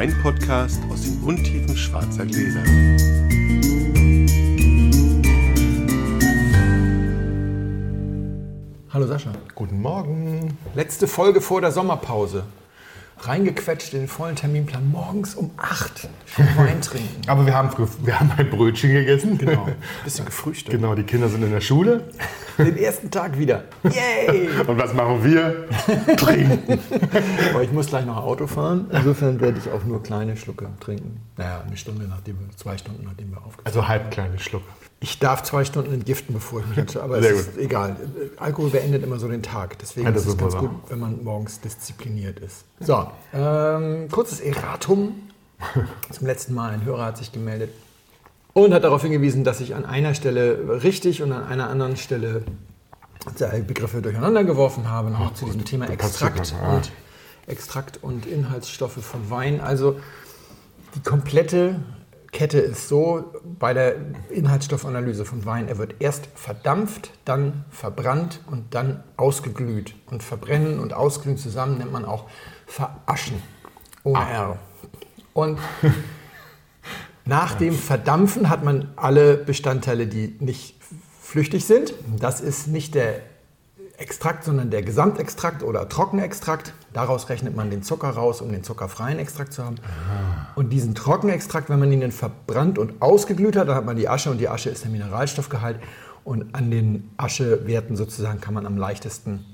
Wein-Podcast aus den Untiefen schwarzer Gläser. Hallo Sascha. Guten Morgen. Letzte Folge vor der Sommerpause. Reingequetscht in den vollen Terminplan. Morgens um 8 schon Wein trinken. Aber wir haben, wir haben ein Brötchen gegessen. Genau. Bisschen gefrühstückt. Genau, die Kinder sind in der Schule. Den ersten Tag wieder. Yay! Und was machen wir? Trinken. Aber ich muss gleich noch Auto fahren. Insofern werde ich auch nur kleine Schlucke trinken. Naja, eine Stunde nachdem wir, zwei Stunden nachdem wir aufgefahren Also halb kleine Schluck. Ich darf zwei Stunden entgiften, bevor ich mich entscheide. Aber Sehr es ist egal. Alkohol beendet immer so den Tag. Deswegen Ja, ist es ganz super. gut, wenn man morgens diszipliniert ist. So, ähm, kurzes Erratum. Zum letzten Mal ein Hörer hat sich gemeldet und hat darauf hingewiesen, dass ich an einer Stelle richtig und an einer anderen Stelle Begriffe durcheinander geworfen habe, noch zu diesem Thema Extrakt ja. und Extrakt und Inhaltsstoffe von Wein. Also die komplette Kette ist so bei der Inhaltsstoffanalyse von Wein, er wird erst verdampft, dann verbrannt und dann ausgeglüht. Und verbrennen und ausglühen zusammen nennt man auch veraschen. Ohne R. Und nach dem Verdampfen hat man alle Bestandteile, die nicht flüchtig sind. Das ist nicht der Extrakt, sondern der Gesamtextrakt oder Trockenextrakt. Daraus rechnet man den Zucker raus, um den zuckerfreien Extrakt zu haben. Und diesen Trockenextrakt, wenn man ihn dann verbrannt und ausgeglüht hat, dann hat man die Asche und die Asche ist der Mineralstoffgehalt. Und an den Aschewerten sozusagen kann man am leichtesten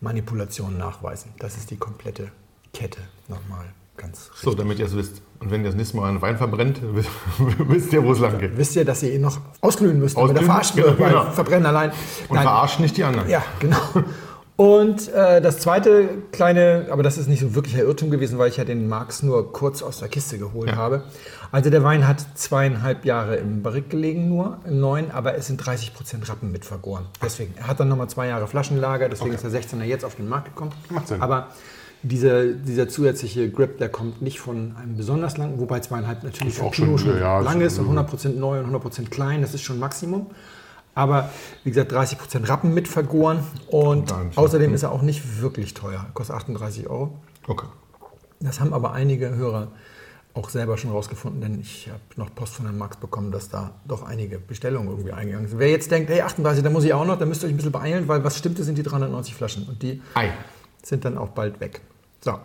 Manipulationen nachweisen. Das ist die komplette Kette nochmal ganz richtig. So, damit ihr es wisst. Und wenn ihr das nächste Mal einen Wein verbrennt, wisst ihr, wo es lang geht. Wisst ihr, dass ihr ihn noch ausglühen müsst, damit er Ausglühen? verarscht wird, Genau, weil genau. Verbrennen allein. Und Nein. verarscht nicht die anderen. Ja, genau. Und äh, das zweite kleine, aber das ist nicht so wirklich ein Irrtum gewesen, weil ich ja den Marx nur kurz aus der Kiste geholt Ja. habe. Also der Wein hat zweieinhalb Jahre im Barrik gelegen nur, im neuen, aber es sind 30 Prozent Rappen mit vergoren. Deswegen, er hat dann nochmal zwei Jahre Flaschenlager, deswegen ist der 16er jetzt auf den Markt gekommen. Macht Sinn. Aber dieser, dieser zusätzliche Grip, der kommt nicht von einem besonders langen, wobei zweieinhalb natürlich für auch Pinot schon, schon ja, lang ist und 100% neu und 100% klein, das ist schon Maximum. Aber wie gesagt, 30% Rappen mit vergoren und nicht, außerdem ist er auch nicht wirklich teuer. Kostet 38 Euro. Okay. Das haben aber einige Hörer auch selber schon rausgefunden, denn ich habe noch Post von Herrn Max bekommen, dass da doch einige Bestellungen irgendwie eingegangen sind. Wer jetzt denkt, hey, 38, da muss ich auch noch, dann müsst ihr euch ein bisschen beeilen, weil was stimmte, sind die 390 Flaschen und die Ei. sind dann auch bald weg. So,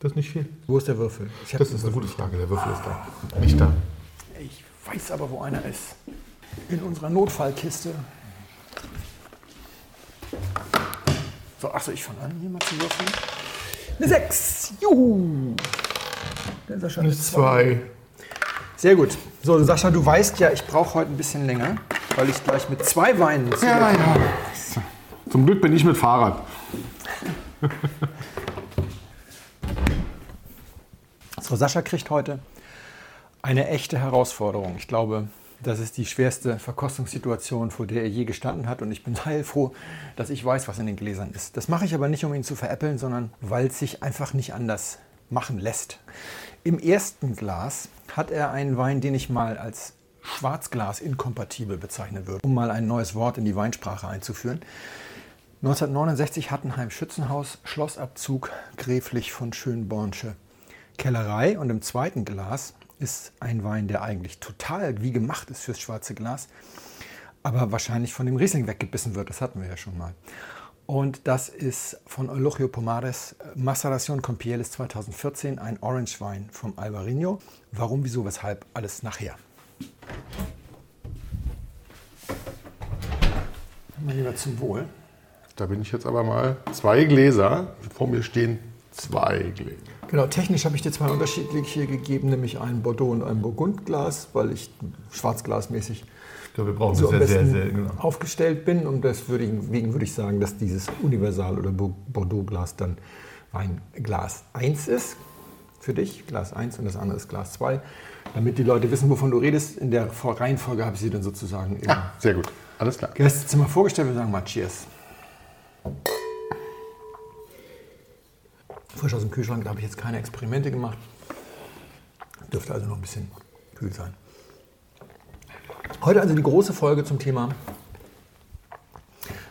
Das ist nicht viel. wo ist der Würfel? Das ist eine Würfel gute Frage. Der Würfel ist da. Nicht da. Ich weiß aber, wo einer ist. In unserer Notfallkiste. So, achso, ich fange an, hier mal zu würfeln. Eine 6. Juhu. Der Sascha Eine ist zwei. Sehr gut. So, Sascha, du weißt ja, ich brauche heute ein bisschen länger, weil ich gleich mit zwei Weinen zu Ja, ja. Zum Glück bin ich mit Fahrrad. So, Sascha kriegt heute eine echte Herausforderung. Ich glaube, das ist die schwerste Verkostungssituation, vor der er je gestanden hat. Und ich bin heilfroh, dass ich weiß, was in den Gläsern ist. Das mache ich aber nicht, um ihn zu veräppeln, sondern weil es sich einfach nicht anders machen lässt. Im ersten Glas hat er einen Wein, den ich mal als Schwarzglas inkompatibel bezeichnen würde, um mal ein neues Wort in die Weinsprache einzuführen. 1969 Hattenheim Schützenhaus, Schlossabzug, gräflich von Schönbornsche Kellerei. Und im zweiten Glas ist ein Wein, der eigentlich total wie gemacht ist fürs schwarze Glas, aber wahrscheinlich von dem Riesling weggebissen wird. Das hatten wir ja schon mal. Und das ist von Eulogio Pomares Maceración con Pieles 2014, ein Orange Wein vom Albarino. Warum, wieso, weshalb, alles nachher. Mein Lieber, zum Wohl. Da bin ich jetzt aber mal zwei Gläser. Vor mir stehen zwei Gläser. Genau, technisch habe ich dir zwei unterschiedliche gegeben, nämlich ein Bordeaux und ein Burgundglas, weil ich schwarzglasmäßig Ich glaube, wir brauchen so sehr, besten sehr genau. aufgestellt bin. Und deswegen würde ich sagen, dass dieses Universal- oder Bo- Bordeaux-Glas dann Weinglas 1 ist. Für dich, Glas 1 und das andere ist Glas 2. Damit die Leute wissen, wovon du redest, in der Reihenfolge habe ich sie dann sozusagen im Ah, sehr gut. Alles klar. Gästezimmer vorgestellt. Wir sagen mal Cheers. Frisch aus dem Kühlschrank, da habe ich jetzt keine Experimente gemacht. Dürfte also noch ein bisschen kühl sein. Heute also die große Folge zum Thema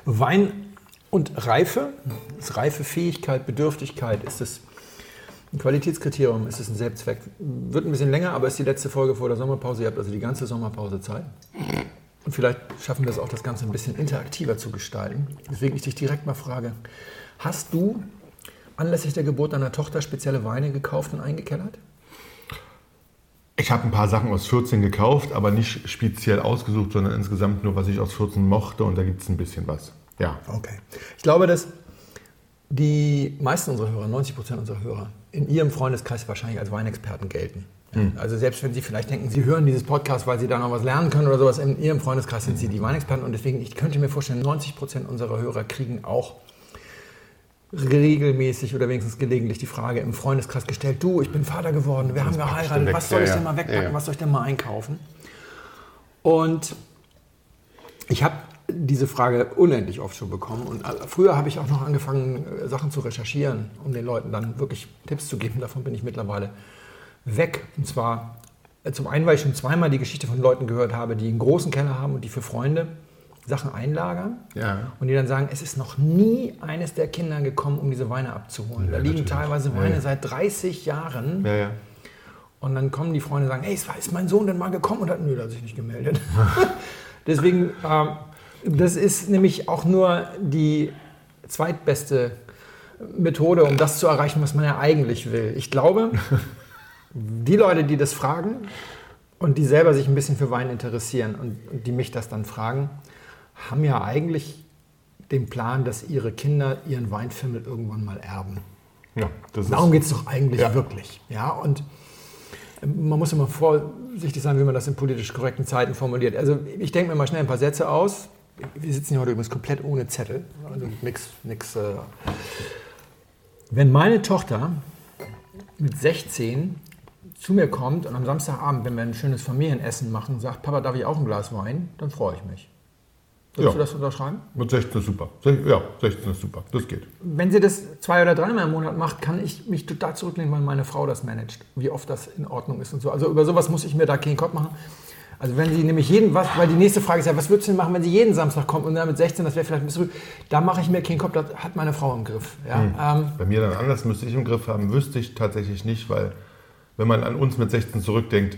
Wein und Reife. Ist Reifefähigkeit, Bedürftigkeit, ist es Ein Qualitätskriterium ist es ein Selbstzweck. Wird ein bisschen länger, aber ist die letzte Folge vor der Sommerpause. Ihr habt also die ganze Sommerpause Zeit. Und vielleicht schaffen wir es auch, das Ganze ein bisschen interaktiver zu gestalten. Deswegen ich dich direkt mal frage, hast du anlässlich der Geburt deiner Tochter spezielle Weine gekauft und eingekellert? Ich habe ein paar Sachen aus 14 gekauft, aber nicht speziell ausgesucht, sondern insgesamt nur, was ich aus 14 mochte. Und da gibt es ein bisschen was. Ja. Okay. Ich glaube, dass die meisten unserer Hörer, 90 Prozent unserer Hörer, in ihrem Freundeskreis wahrscheinlich als Weinexperten gelten. Also selbst wenn Sie vielleicht denken, Sie hören dieses Podcast, weil Sie da noch was lernen können oder sowas, in Ihrem Freundeskreis sind Sie die Weinexperten und deswegen, ich könnte mir vorstellen, 90 Prozent unserer Hörer kriegen auch regelmäßig oder wenigstens gelegentlich die Frage im Freundeskreis gestellt, du, ich bin Vater geworden, wir haben geheiratet, weg? was soll ich denn mal wegpacken, was soll ich denn mal einkaufen? Und ich habe diese Frage unendlich oft schon bekommen. Und äh, früher habe ich auch noch angefangen, äh, Sachen zu recherchieren, um den Leuten dann wirklich Tipps zu geben. Davon bin ich mittlerweile weg. Und zwar äh, zum einen, weil ich schon zweimal die Geschichte von Leuten gehört habe, die einen großen Keller haben und die für Freunde Sachen einlagern. Ja. Und die dann sagen, es ist noch nie eines der Kinder gekommen, um diese Weine abzuholen. da Ja, liegen natürlich. teilweise Weine ja. seit 30 Jahren. Ja, ja. Und dann kommen die Freunde und sagen, hey, ist mein Sohn denn mal gekommen? Und hat, nö, der hat sich nicht gemeldet. Deswegen, ähm, das ist nämlich auch nur die zweitbeste Methode, um das zu erreichen, was man ja eigentlich will. Ich glaube, die Leute, die das fragen und die selber sich ein bisschen für Wein interessieren und, und die mich das dann fragen, haben ja eigentlich den Plan, dass ihre Kinder ihren Weinfimmel irgendwann mal erben. ja Darum geht es doch eigentlich Ja. wirklich. Ja, und man muss immer vorsichtig sein, wie man das in politisch korrekten Zeiten formuliert. Also ich denke mir mal schnell ein paar Sätze aus. Wir sitzen hier heute übrigens komplett ohne Zettel. Also nix, nix. Äh. Wenn meine Tochter mit 16 zu mir kommt und am Samstagabend, wenn wir ein schönes Familienessen machen, sagt, Papa, darf ich auch ein Glas Wein? Dann freue ich mich. Würdest Ja. du das unterschreiben? mit 16 ist super. Ja, 16 ist super. Das geht. Wenn sie das zwei oder dreimal im Monat macht, kann ich mich total zurücklehnen, weil meine Frau das managt, wie oft das in Ordnung ist und so. Also über sowas muss ich mir da keinen Kopf machen. Also wenn sie nämlich jeden, was, weil die nächste Frage ist ja, was würdest du denn machen, wenn sie jeden Samstag kommt und dann mit 16, das wäre vielleicht ein bisschen, da mache ich mir keinen Kopf, das hat meine Frau im Griff. Ja? Ähm, Bei mir dann anders müsste ich im Griff haben, wüsste ich tatsächlich nicht, weil wenn man an uns mit 16 zurückdenkt,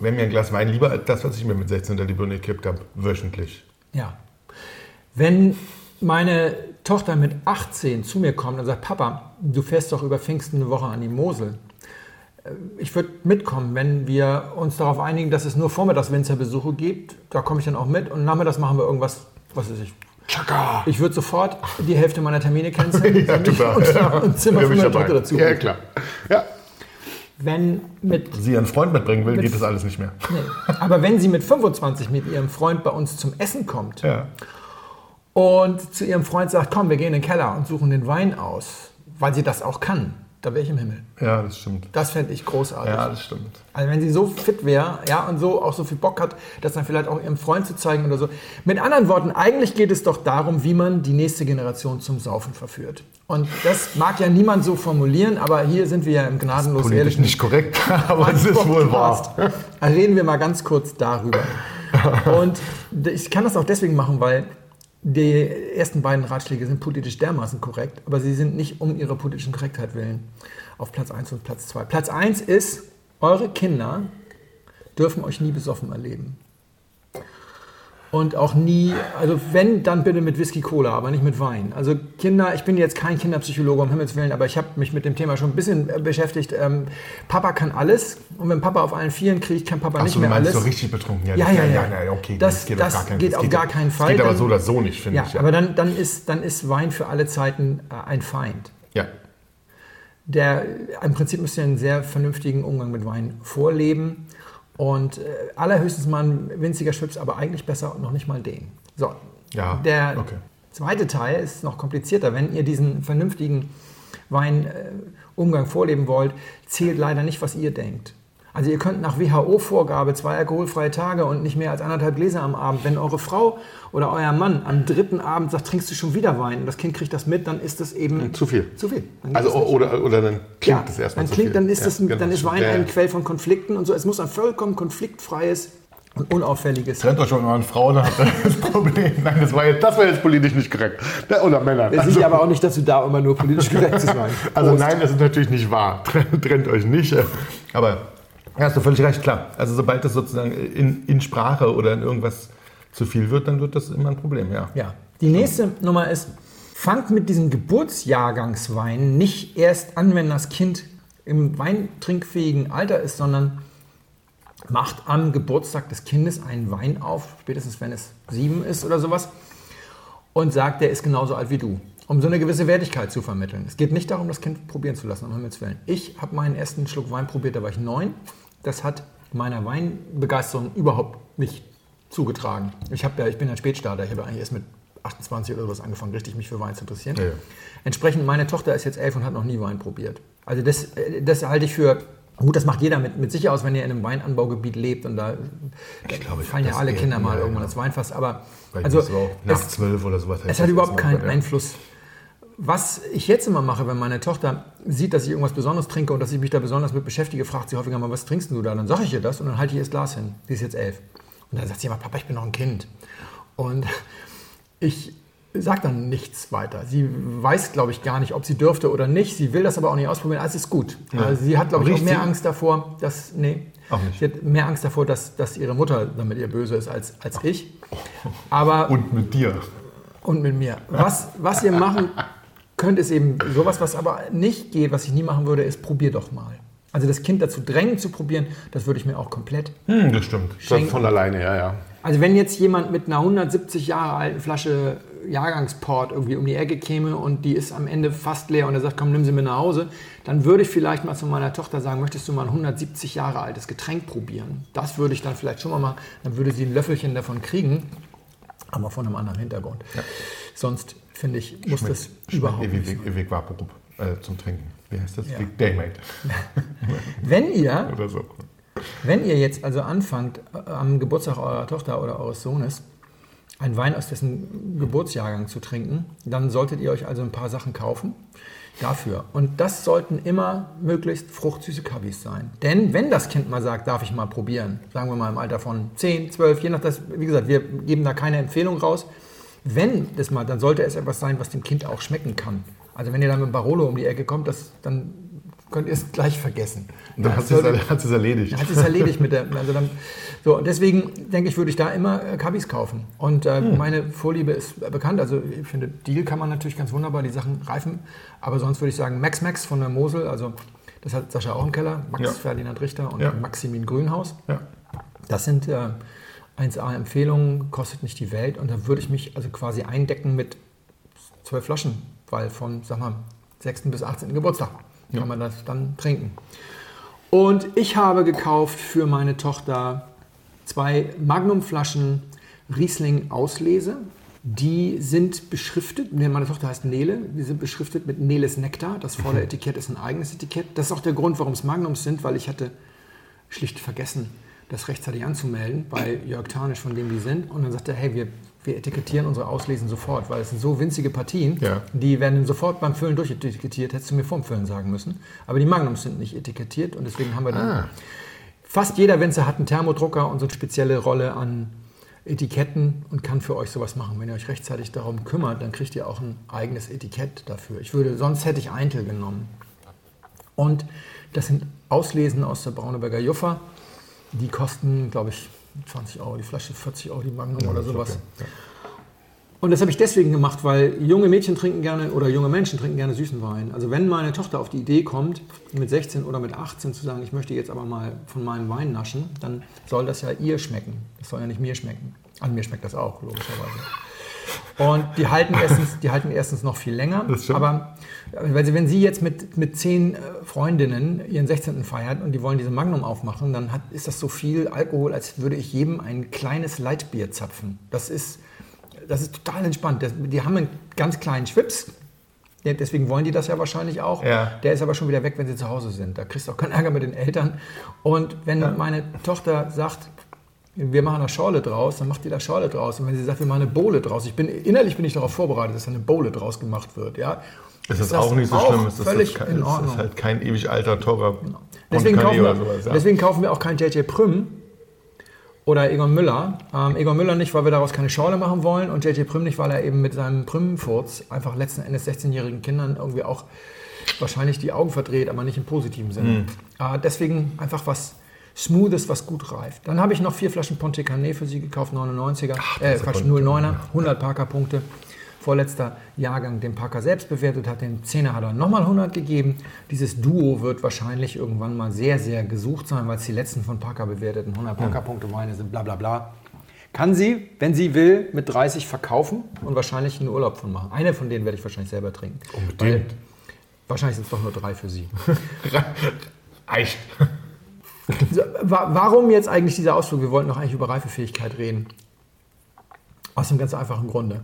wäre mir ein Glas Wein lieber als das, was ich mir mit 16 unter die Birne gekippt habe, wöchentlich. Ja. Wenn meine Tochter mit 18 zu mir kommt und sagt, Papa, du fährst doch über Pfingsten eine Woche an die Mosel. Äh, Ich würde mitkommen, wenn wir uns darauf einigen, dass es nur vormittags Winzerbesuche gibt. Da komme ich dann auch mit und nachmittags machen wir irgendwas, was weiß ich. Chaka! Ich würde sofort die Hälfte meiner Termine canceln Ja, und, und Zimmer für meine. Tochter dazu. Ja, klar. Ja. Wenn mit Sie ihren Freund mitbringen will, Mit- geht das alles nicht mehr. Nee. Aber wenn sie mit 25 mit ihrem Freund bei uns zum Essen kommt Ja. Und zu ihrem Freund sagt, komm, wir gehen in den Keller und suchen den Wein aus, weil sie das auch kann, da wäre ich im Himmel. ja, das stimmt. Das fände ich großartig. Ja, das stimmt. Also wenn sie so fit wäre, ja, und so auch so viel Bock hat, das dann vielleicht auch ihrem Freund zu zeigen oder so. Mit anderen Worten, eigentlich geht es doch darum, wie man die nächste Generation zum Saufen verführt. Und das mag ja niemand so formulieren, aber hier sind wir ja im gnadenlos Politisch ehrlichen nicht korrekt, aber es ist wohl wahr. Reden wir mal ganz kurz darüber. Und ich kann das auch deswegen machen, weil die ersten beiden Ratschläge sind politisch dermaßen korrekt, aber sie sind nicht um ihrer politischen Korrektheit willen auf Platz 1 und Platz 2. Platz 1 ist, eure Kinder dürfen euch nie besoffen erleben. Und auch nie, also wenn, dann bitte mit Whisky Cola, aber nicht mit Wein. Also Kinder, ich bin jetzt kein Kinderpsychologe, um Himmels Willen, aber ich habe mich mit dem Thema schon ein bisschen äh, beschäftigt. Ähm, Papa kann alles und wenn Papa auf allen Vieren kriegt, kann Papa nicht Achso, du mehr alles. so richtig betrunken. Ja, das- ja, ja. okay, Das- das geht auf gar keinen Fall. Das geht aber Dann- so oder so nicht, finde ja, ich. aber dann, dann, ist, dann ist Wein für alle Zeiten äh, ein Feind. ja. Der, Im Prinzip müsst ihr einen sehr vernünftigen Umgang mit Wein vorleben und äh, allerhöchstens mal ein winziger Schwips, aber eigentlich besser noch nicht mal den. So, Ja, der okay. zweite Teil ist noch komplizierter. Wenn ihr diesen vernünftigen Weinumgang vorleben wollt, zählt leider nicht, was ihr denkt. Also ihr könnt nach WHO-Vorgabe zwei alkoholfreie Tage und nicht mehr als anderthalb Gläser am Abend. Wenn eure Frau oder euer Mann am dritten Abend sagt, trinkst du schon wieder Wein und das Kind kriegt das mit, dann ist das eben Zu viel. Zu viel. Also, das oder, oder dann klingt Ja, das erstmal dann zu klingt, viel. Dann ist, Ja, das genau. dann ist Wein Ja, ein Quell von Konflikten und so. Es muss ein vollkommen konfliktfreies ein unauffälliges. Trennt euch schon mal an Frauen, dann habt ihr das Problem. Nein, das war jetzt, das war jetzt politisch nicht korrekt. Oder Männer. Sind ja aber auch nicht dazu da, immer nur politisch korrekt zu sein. Also nein, das ist natürlich nicht wahr. Trennt, trennt euch nicht. Aber ja, hast du völlig recht, klar. Also sobald das sozusagen in, in Sprache oder in irgendwas zu viel wird, dann wird das immer ein Problem, ja. Ja. Die nächste Nummer ist, fangt mit diesem Geburtsjahrgangswein nicht erst an, wenn das Kind im weintrinkfähigen Alter ist, sondern macht am Geburtstag des Kindes einen Wein auf, spätestens wenn es sieben ist oder sowas, und sagt, der ist genauso alt wie du. Um so eine gewisse Wertigkeit zu vermitteln. Es geht nicht darum, das Kind probieren zu lassen, um Himmels Willen. Ich habe meinen ersten Schluck Wein probiert, da war ich neun. Das hat meiner Weinbegeisterung überhaupt nicht zugetragen. Ich, hab ja, ich bin ein Spätstarter, ich habe eigentlich erst mit 28 oder sowas angefangen, richtig mich für Wein zu interessieren. Ja, ja. Entsprechend, meine Tochter ist jetzt elf und hat noch nie Wein probiert. Also das, äh, das halte ich für, gut, das macht jeder mit, mit sich aus, wenn ihr in einem Weinanbaugebiet lebt und da, da glaube, ich fallen ja alle Kinder mal ja, irgendwann ja. ins Weinfass. Aber Weil also, auch nach es, zwölf oder sowas. es hat überhaupt keinen. Einfluss. Was ich jetzt immer mache, wenn meine Tochter sieht, dass ich irgendwas Besonderes trinke und dass ich mich da besonders mit beschäftige, fragt sie häufiger mal, was trinkst du da? Dann sage ich ihr das und dann halte ich ihr das Glas hin. Sie ist jetzt elf. Und dann sagt sie immer, Papa, ich bin noch ein Kind. Und ich sage dann nichts weiter. Sie weiß, glaube ich, gar nicht, ob sie dürfte oder nicht. Sie will das aber auch nicht ausprobieren. Alles ist gut. Also sie hat, glaube ich, auch mehr? Angst davor, dass. Nee. Auch nicht. Sie hat mehr Angst davor, dass, dass ihre Mutter damit ihr böse ist als, als ich. Aber Und mit dir. und mit mir. Was, was ihr machen könnt, ist eben sowas, was aber nicht geht, was ich nie machen würde, ist probier doch mal. Also das Kind dazu drängen zu probieren, das würde ich mir auch komplett. Hm, das stimmt. Das Schenken. von alleine, ja, ja. Also wenn jetzt jemand mit einer 170 Jahre alten Flasche Jahrgangsport irgendwie um die Ecke käme und die ist am Ende fast leer und er sagt, komm, nimm sie mir nach Hause, dann würde ich vielleicht mal zu meiner Tochter sagen, möchtest du mal ein 170 Jahre altes Getränk probieren? Das würde ich dann vielleicht schon mal machen. Dann würde sie ein Löffelchen davon kriegen, aber von einem anderen Hintergrund. Sonst finde ich, muss das überhaupt Ewig, nicht sein. ewig, Vaporub äh, zum Trinken. Wie heißt das? Ja. Daymate. Wenn ihr Oder so. Wenn ihr jetzt also anfangt, äh, am Geburtstag eurer Tochter oder eures Sohnes einen Wein aus dessen Geburtsjahrgang zu trinken, dann solltet ihr euch also ein paar Sachen kaufen dafür. Und das sollten immer möglichst fruchtsüße Kabis sein. Denn wenn das Kind mal sagt, darf ich mal probieren, sagen wir mal im Alter von 10, 12, je nach das, wie gesagt, wir geben da keine Empfehlung raus. Wenn das mal, dann sollte es etwas sein, was dem Kind auch schmecken kann. Also wenn ihr dann mit Barolo um die Ecke kommt, das, dann könnt ihr es gleich vergessen. Dann hat es hat sie's erledigt. hat sich erledigt mit der. Also dann, so, und deswegen denke ich, würde ich da immer äh, Kabis kaufen. Und äh, meine Vorliebe ist äh, bekannt. Also ich finde, Deal kann man natürlich ganz wunderbar, die Sachen reifen. Aber sonst würde ich sagen, Max Max von der Mosel, also das hat Sascha auch im Keller, Max Ja. Ferdinand Richter und Ja. Maximin Grünhaus. Ja. Das sind äh, 1A-Empfehlungen, kostet nicht die Welt. Und da würde ich mich also quasi eindecken mit zwölf Flaschen, weil von, sag mal, 6. bis 18. Geburtstag kann man das dann trinken. Und ich habe gekauft für meine Tochter zwei Magnumflaschen Riesling Auslese. Die sind beschriftet, meine Tochter heißt Nele, die sind beschriftet mit Neles Nektar. Das Vorderetikett ist ein eigenes Etikett. Das ist auch der Grund, warum es Magnums sind, weil ich hatte schlicht vergessen, das rechtzeitig anzumelden bei Jörg Tarnisch, von dem die sind. Und dann sagte er, hey, wir, wir etikettieren unsere Auslesen sofort, weil es sind so winzige Partien, Ja. die werden sofort beim Füllen durchetikettiert. Hättest du mir vorm Füllen sagen müssen. Aber die Magnums sind nicht etikettiert und deswegen haben wir dann... Ah. Fast jeder Winzer hat einen Thermodrucker und so eine spezielle Rolle an Etiketten und kann für euch sowas machen. Wenn ihr euch rechtzeitig darum kümmert, dann kriegt ihr auch ein eigenes Etikett dafür. Ich würde, sonst hätte ich Eintel genommen. Und das sind Auslesen aus der Brauneberger Juffer. Die kosten, glaube ich, 20 Euro die Flasche, 40 Euro die Magnum oder das ist sowas. okay. Ja. Und das habe ich deswegen gemacht, weil junge Mädchen trinken gerne oder junge Menschen trinken gerne süßen Wein. Also wenn meine Tochter auf die Idee kommt, mit 16 oder mit 18 zu sagen, ich möchte jetzt aber mal von meinem Wein naschen, dann soll das ja ihr schmecken. Das soll ja nicht mir schmecken. An mir schmeckt das auch, logischerweise. Und die halten erstens, die halten erstens noch viel länger. Aber weil sie, wenn sie jetzt mit, mit zehn äh, Freundinnen ihren 16. feiert und die wollen diese Magnum aufmachen, dann hat, ist das so viel Alkohol, als würde ich jedem ein kleines Leitbier zapfen. Das ist, das ist total entspannt. Das, die haben einen ganz kleinen Schwips. Deswegen wollen die das ja wahrscheinlich auch. Ja. Der ist aber schon wieder weg, wenn sie zu Hause sind. Da kriegst du auch keinen Ärger mit den Eltern. Und wenn meine Tochter sagt, wir machen da Schorle draus, dann macht die da Schorle draus. Und wenn sie sagt, wir machen eine Bowle draus, ich bin, innerlich bin ich darauf vorbereitet, dass da eine Bowle draus gemacht wird. Ja. Es ist das auch nicht so schlimm. Es ist, völlig kein, in Ordnung. ist halt kein ewig alter, teurer Deswegen Ponte kaufen, wir, sowas. Ja. deswegen kaufen wir auch kein JJ Prüm. oder Egon Müller. Ähm, Egon Müller nicht, weil wir daraus keine Schorle machen wollen und JJ Prüm nicht, weil er eben mit seinem Prümfurz einfach letzten Endes 16-jährigen Kindern irgendwie auch wahrscheinlich die Augen verdreht, aber nicht im positiven Sinne. Äh, deswegen einfach was Smoothes, was gut reift. Dann habe ich noch vier Flaschen Ponte Canet für Sie gekauft, 99er, äh, Quatsch, 09er, 100 Parker-Punkte. Vorletzter Jahrgang den Parker selbst bewertet hat, den 10er hat er nochmal 100 gegeben. Dieses Duo wird wahrscheinlich irgendwann mal sehr, sehr gesucht sein, weil es die letzten von Parker bewerteten 100 Parker-Punkte Weine sind, bla bla bla. Kann sie, wenn sie will, mit 30 verkaufen und wahrscheinlich einen Urlaub von machen. Eine von denen werde ich wahrscheinlich selber trinken. Unbedingt. Weil Wahrscheinlich sind es doch nur drei für Sie. Echt. Warum jetzt eigentlich dieser Ausflug? Wir wollten doch eigentlich über Reifefähigkeit reden. Aus dem ganz einfachen Grunde.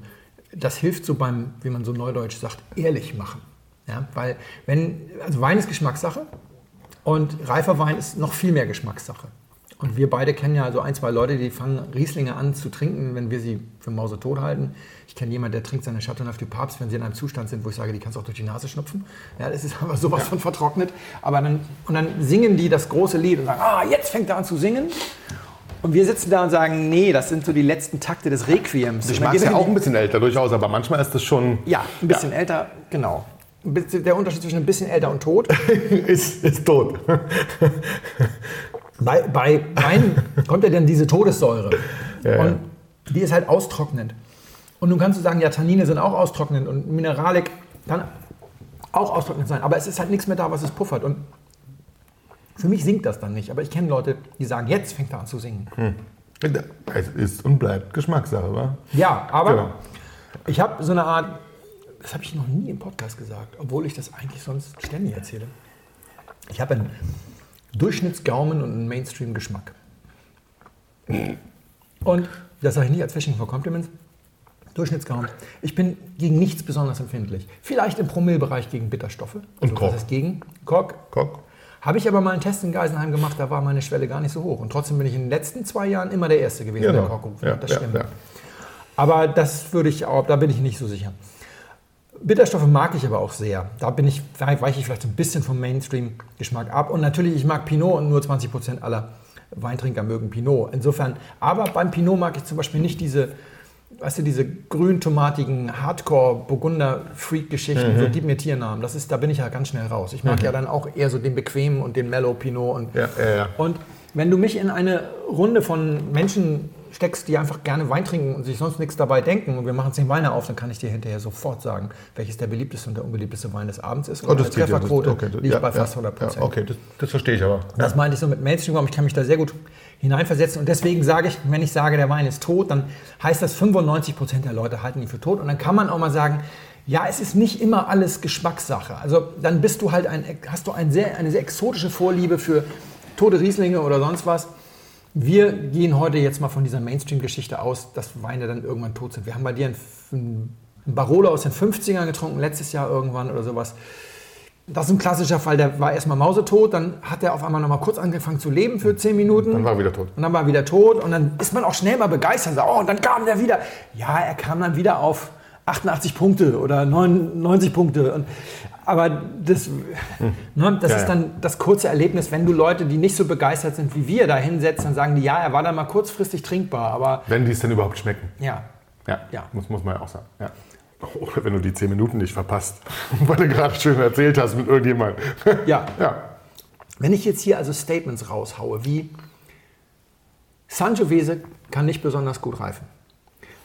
Das hilft so beim, wie man so neudeutsch sagt, ehrlich machen. Ja, weil wenn, also Wein ist Geschmackssache und reifer Wein ist noch viel mehr Geschmackssache. Und wir beide kennen ja so ein, zwei Leute, die fangen Rieslinge an zu trinken, wenn wir sie für Mause tot halten. Ich kenne jemanden, der trinkt seine Chateauneuf du Papst, wenn sie in einem Zustand sind, wo ich sage, die kannst du auch durch die Nase schnupfen. Ja, das ist aber sowas von vertrocknet. Aber dann, und dann singen die das große Lied und sagen, ah, jetzt fängt er an zu singen. Und wir sitzen da und sagen, nee, das sind so die letzten Takte des Requiems. Ich mag es ja auch ein bisschen älter durchaus, aber manchmal ist das schon. Ja, ein bisschen älter, genau. Der Unterschied zwischen ein bisschen älter und tot. ist, ist tot. Bei, bei Wein kommt ja dann diese Todessäure. Ja, und die ist halt austrocknend. Und nun kannst du sagen, ja, Tannine sind auch austrocknend und Mineralik kann auch austrocknend sein. Aber es ist halt nichts mehr da, was es puffert. Und für mich singt das dann nicht. Aber ich kenne Leute, die sagen, jetzt fängt er an zu singen. Es ist und bleibt Geschmackssache, wa? Ja, aber Genau. ich habe so eine Art, das habe ich noch nie im Podcast gesagt, obwohl ich das eigentlich sonst ständig erzähle. Ich habe einen Durchschnittsgaumen und einen Mainstream-Geschmack. Und das sage ich nicht als Fishing for Compliments. Durchschnittsgaumen. Ich bin gegen nichts besonders empfindlich. Vielleicht im Promillbereich gegen Bitterstoffe. Also Kork. Was ist gegen? Kork. Kock. Habe ich aber mal einen Test in Geisenheim gemacht, da war meine Schwelle gar nicht so hoch. Und trotzdem bin ich in den letzten zwei Jahren immer der Erste gewesen, der Genau. Kork Ja, das ja, stimmt. ja. Aber das würde ich auch, da bin ich nicht so sicher. Bitterstoffe mag ich aber auch sehr. Da bin ich, weiche ich vielleicht so ein bisschen vom Mainstream-Geschmack ab. Und natürlich, ich mag Pinot und nur 20% aller Weintrinker mögen Pinot. Insofern, aber beim Pinot mag ich zum Beispiel nicht diese, weißt du, diese grün-tomatigen Hardcore-Burgunder-Freak-Geschichten, so gib mir Tiernamen. Das ist, da bin ich ja ganz schnell raus. Ich mag ja dann auch eher so den bequemen und den Mellow Pinot und Ja, ja, ja. und wenn du mich in eine Runde von Menschen steckst, die einfach gerne Wein trinken und sich sonst nichts dabei denken und wir machen zehn Weine auf, dann kann ich dir hinterher sofort sagen, welches der beliebteste und der unbeliebteste Wein des Abends ist. Und Oh, das ja. Das, Trefferquote okay, das- liegt ja, bei fast ja, 100 Prozent. Ja, okay, das, das verstehe ich aber. Das meinte ich so mit Mainstream, ich kann mich da sehr gut hineinversetzen. Und deswegen sage ich, wenn ich sage, der Wein ist tot, dann heißt das 95 Prozent der Leute halten ihn für tot. Und dann kann man auch mal sagen, ja, es ist nicht immer alles Geschmackssache. Also dann bist du halt ein, hast du ein sehr, eine sehr exotische Vorliebe für tote Rieslinge oder sonst was. Wir gehen heute jetzt mal von dieser Mainstream-Geschichte aus, dass Weine dann irgendwann tot sind. Wir haben bei dir einen, einen Barolo aus den 50ern getrunken, letztes Jahr irgendwann oder sowas. Das ist ein klassischer Fall, der war erstmal mausetot, dann hat er auf einmal noch mal kurz angefangen zu leben für 10 Minuten. Dann war er wieder tot. Und dann war er wieder tot und dann ist man auch schnell mal begeistert. So, oh, und dann kam der wieder. Ja, er kam dann wieder auf 88 Punkte oder 99 Punkte. Und, aber das, ne, das Ja, ist dann das kurze Erlebnis, wenn du Leute, die nicht so begeistert sind wie wir, da hinsetzt, dann sagen die, ja, er war dann mal kurzfristig trinkbar, aber Wenn die es denn überhaupt schmecken. ja. Ja, Ja. Muss, muss man ja auch sagen. Ja. Oder wenn du die 10 Minuten nicht verpasst, weil du gerade schön erzählt hast mit irgendjemandem. Ja. ja. Wenn ich jetzt hier also Statements raushaue, wie Sangiovese kann nicht besonders gut reifen,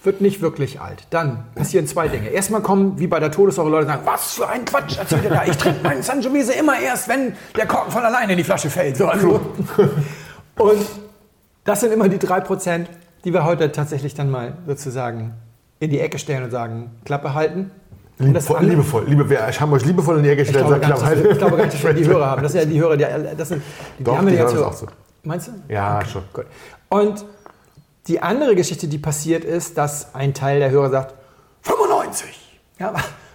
wird nicht wirklich alt, dann passieren zwei Dinge. Erstmal kommen, wie bei der Todessäure, Leute sagen, was für ein Quatsch erzählt ihr da? Ich trinke meinen Sangiovese immer erst, wenn der Korken von alleine in die Flasche fällt. So, also. Und das sind immer die drei Prozent, die wir heute tatsächlich dann mal sozusagen in die Ecke stellen und sagen, Klappe halten. Liebevoll, andere- liebevoll, liebe, wir haben euch liebevoll in die Ecke ich gestellt. glaube, und gar nicht, ich glaube gar nicht, dass wir die Hörer haben. Das sind ja die Hörer, die, das sind, die, Doch, haben wir die jetzt so. so. Meinst du? Ja, schon. Gut. Und die andere Geschichte, die passiert ist, dass ein Teil der Hörer sagt, 95. Ja,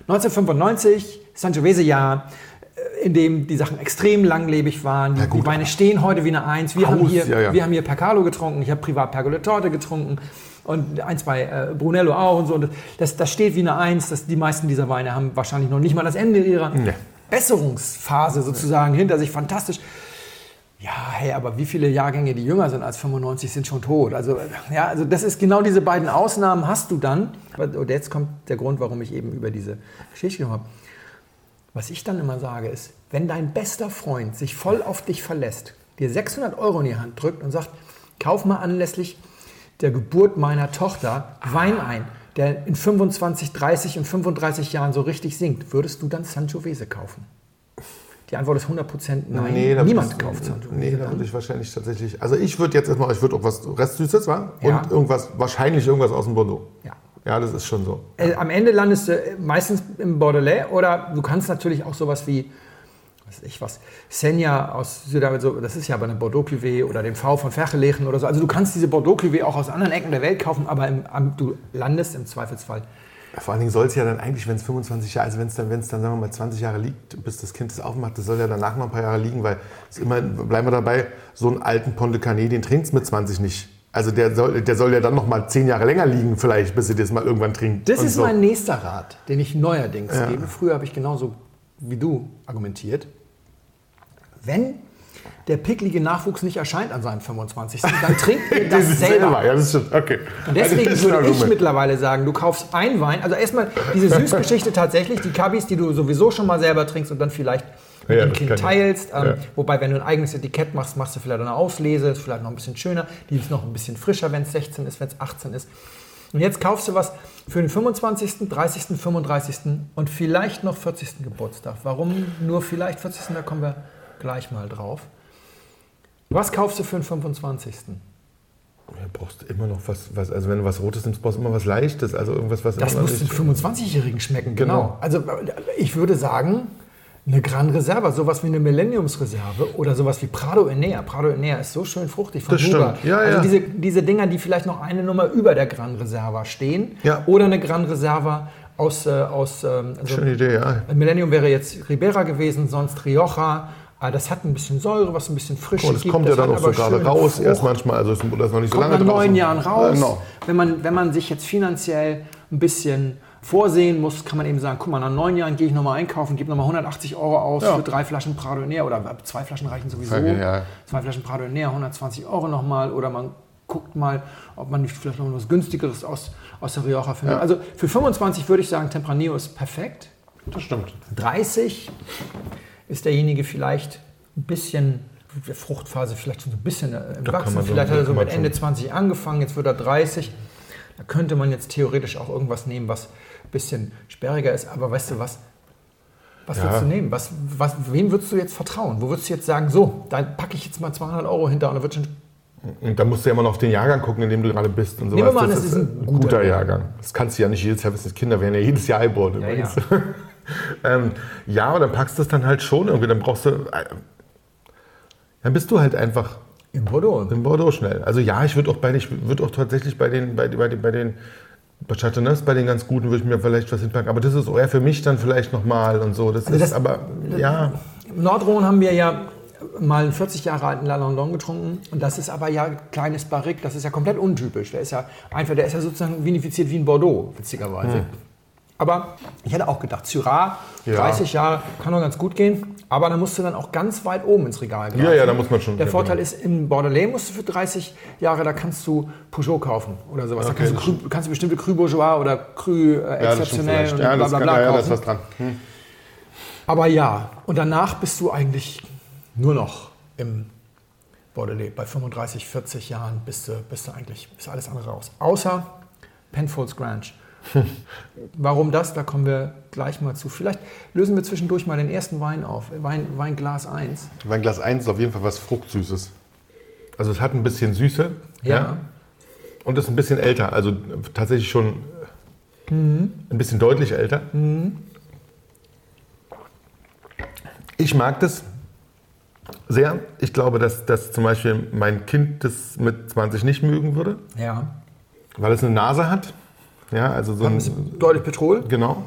1995, Sangiovese-Jahr, äh, in dem die Sachen extrem langlebig waren. Die, Ja, gut, die Weine stehen heute wie eine Eins. Wir, Haus, haben hier, ja, ja. wir haben hier Percalo getrunken, ich habe privat Pergole Torte getrunken und ein, zwei äh, Brunello auch und so. Und das, das steht wie eine Eins. Das, die meisten dieser Weine haben wahrscheinlich noch nicht mal das Ende ihrer Nee. Besserungsphase sozusagen hinter sich. Fantastisch. Ja, hey, aber wie viele Jahrgänge, die jünger sind als 95, sind schon tot? Also, ja, also das ist genau diese beiden Ausnahmen hast du dann. Und jetzt kommt der Grund, warum ich eben über diese Geschichte genommen habe. Was ich dann immer sage ist, wenn dein bester Freund sich voll auf dich verlässt, dir 600 Euro in die Hand drückt und sagt, kauf mal anlässlich der Geburt meiner Tochter Wein ein, der in 25, 30 und 35 Jahren so richtig singt, würdest du dann Sangiovese kaufen? Die Antwort ist 100% nein. Nee, Niemand kauft Sangiovese. Nee, da würde ich wahrscheinlich tatsächlich. Also ich würde jetzt erstmal, ich würde auch was Restsüßes, war? Ja. Und irgendwas, wahrscheinlich irgendwas aus dem Bordeaux. Ja. Ja, das ist schon so. Äh, Am Ende landest du äh, meistens im Bordelais oder du kannst natürlich auch sowas wie, was weiß ich was, Senja aus Südafrika, so, das ist ja aber eine Bordeaux Cuvée oder den V von Ferchelegen oder so. Also du kannst diese Bordeaux Cuvée auch aus anderen Ecken der Welt kaufen, aber im, du landest im Zweifelsfall. Vor allen Dingen soll es ja dann eigentlich, wenn es 25 Jahre, also wenn es dann, wenn es dann, sagen wir mal, 20 Jahre liegt, bis das Kind es aufmacht, das soll ja danach noch ein paar Jahre liegen, weil es immer, bleiben wir dabei, so einen alten Pont de Canet, den trinkst du mit 20 nicht. Also der soll, der soll ja dann noch mal 10 Jahre länger liegen vielleicht, bis ihr das mal irgendwann trinkt. Das ist so. mein nächster Rat, den ich neuerdings Ja. gebe. Früher habe ich genauso wie du argumentiert. Wenn der picklige Nachwuchs nicht erscheint an seinem 25. dann trinkt ihr das, Das ist selber. Ja, das stimmt. Okay. Und deswegen ist ein würde ich mittlerweile sagen, du kaufst einen Wein. Also erstmal diese Süßgeschichte tatsächlich, die Kabis, die du sowieso schon mal selber trinkst und dann vielleicht mit Ja, dem Kind teilst. Ähm, Ja. Wobei, wenn du ein eigenes Etikett machst, machst du vielleicht eine Auslese, ist vielleicht noch ein bisschen schöner. Die ist noch ein bisschen frischer, wenn es 16 ist, wenn es 18 ist. Und jetzt kaufst du was für den 25., 30., 35. und vielleicht noch 40. Geburtstag. Warum nur vielleicht 40.? Da kommen wir gleich mal drauf. Was kaufst du für den 25.? Ja, brauchst du immer noch was, was, also wenn du was Rotes nimmst, brauchst du immer was Leichtes, also irgendwas, was Das muss den nicht- 25-Jährigen schmecken, genau. Genau. Also ich würde sagen, eine Gran Reserva, sowas wie eine Millenniumsreserve oder sowas wie Prado Enea. Prado Enea ist so schön fruchtig von Das stimmt. Ja, also ja. Diese, diese Dinger, die vielleicht noch eine Nummer über der Gran Reserva stehen. Ja. Oder eine Gran Reserva aus, äh, aus ähm, also Schöne Idee, ja. Millennium wäre jetzt Ribera gewesen, sonst Rioja. Äh, Das hat ein bisschen Säure, was ein bisschen Frische Oh, das gibt. kommt ja Das dann auch so aber gerade raus, Frucht erst manchmal, also es ist oder ist noch nicht so kommt lange nach draußen. neun Jahren raus. Genau. Wenn, man, wenn man sich jetzt finanziell ein bisschen vorsehen muss, kann man eben sagen, guck mal, nach neun Jahren gehe ich nochmal einkaufen, gebe nochmal 180 Euro aus Ja. für drei Flaschen Prado Nea oder zwei Flaschen reichen sowieso. Okay, ja. Zwei Flaschen Prado Nea, 120 Euro nochmal oder man guckt mal, ob man nicht vielleicht noch was günstigeres aus, aus der Rioja findet. Ja. Also für 25 würde ich sagen, Tempranillo ist perfekt. Das stimmt. 30 ist derjenige vielleicht ein bisschen, der Fruchtphase vielleicht schon so ein bisschen äh, im Da kann Wachsen. man so- Vielleicht hat er so mit Ende schon- 20 angefangen, jetzt wird er 30. Da könnte man jetzt theoretisch auch irgendwas nehmen, was ein bisschen sperriger ist. Aber weißt du was? Was Ja. würdest du nehmen? Was, was, wem würdest du jetzt vertrauen? Wo würdest du jetzt sagen, so, da packe ich jetzt mal 200 Euro hinter und da wird schon Und da musst du ja immer noch auf den Jahrgang gucken, in dem du gerade bist und sowas. Nehmen wir mal an, das ist ein guter Jahrgang. Das kannst du ja nicht jedes Jahr wissen. Kinder werden ja jedes Jahr geboren. Ja, übrigens. ähm, ja, aber dann packst du es dann halt schon irgendwie. Dann brauchst du. Äh, dann bist du halt einfach im Bordeaux. im Bordeaux schnell. Also ja, ich würde auch, bei, ich würd auch tatsächlich bei den, bei, bei, den- bei den bei Chateauneuf, bei den ganz guten, würde ich mir vielleicht was hinpacken. Aber das ist eher für mich dann vielleicht nochmal und so. Das Also ist das- aber, ja. Im Nordrhein haben wir ja mal einen 40 Jahre alten La Landon getrunken und das ist aber ja kleines Barrique, das ist ja komplett untypisch. Der ist ja einfach, der ist ja sozusagen vinifiziert wie ein Bordeaux, witzigerweise. Aber ich hätte auch gedacht, Syrah, Ja. 30 Jahre, kann doch ganz gut gehen, aber da musst du dann auch ganz weit oben ins Regal greifen. Ja, ja, da muss man schon- Der ja, Vorteil genau. ist, im Bordelais musst du für 30 Jahre, da kannst du Peugeot kaufen oder sowas. Okay, da kannst du, kannst du bestimmte Cru Bourgeois oder Cru äh, Ja, exceptionell vielleicht. und Ja, bla das bla kann, bla ja, ja, da kaufen. ist was dran. Hm. Aber ja, und danach bist du eigentlich nur noch im Bordelais. Bei 35, 40 Jahren bist du, bist du eigentlich ist alles andere raus. Außer Penfolds Grange. Warum das? Da kommen wir gleich mal zu. Vielleicht lösen wir zwischendurch mal den ersten Wein auf. Wein, Weinglas 1. Weinglas 1 ist auf jeden Fall was Fruchtsüßes. Also es hat ein bisschen Süße. Ja. Und ist ein bisschen älter. Also tatsächlich schon Mhm. ein bisschen deutlich älter. Ich mag das sehr. Ich glaube, dass, dass zum Beispiel mein Kind das mit 20 nicht mögen würde, Ja. weil es eine Nase hat. Ja, also so Ein deutlich Petrol. genau.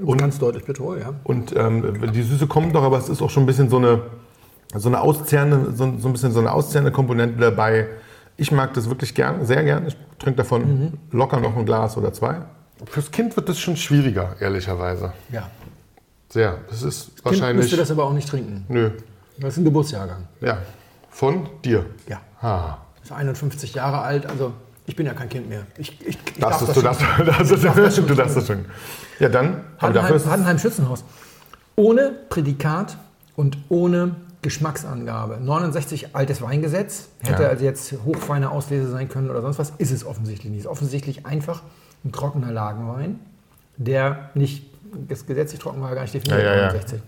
Und ganz deutlich Petrol, ja. Und ähm, die Süße kommt doch, aber es ist auch schon ein bisschen so eine, so eine auszehrende, so, so ein bisschen so eine auszehrende Komponente dabei. Ich mag das wirklich gern, sehr gern. Ich trinke davon Mhm. locker noch ein Glas oder zwei. Fürs Kind wird das schon schwieriger, ehrlicherweise. Ja. Sehr. Das ist Kind wahrscheinlich. müsste das aber auch nicht trinken. nö. Das ist ein Geburtsjahrgang. Ja. Von dir? Ja. Ah. Ist 51 Jahre alt, also ich bin ja kein Kind mehr. Ich, ich, ich du das darfst, schon. du Ich darf das schon du darfst das schon. Ja, dann. Hattenheim, ist Schützenhaus. Ohne Prädikat und ohne Geschmacksangabe. 69 altes Weingesetz. Hätte Ja. also jetzt hochfeine Auslese sein können oder sonst was. Ist es offensichtlich nicht. Ist offensichtlich einfach ein trockener Lagenwein, der nicht, das gesetzlich trocken war gar nicht definiert. Ja, ja, ja. 69.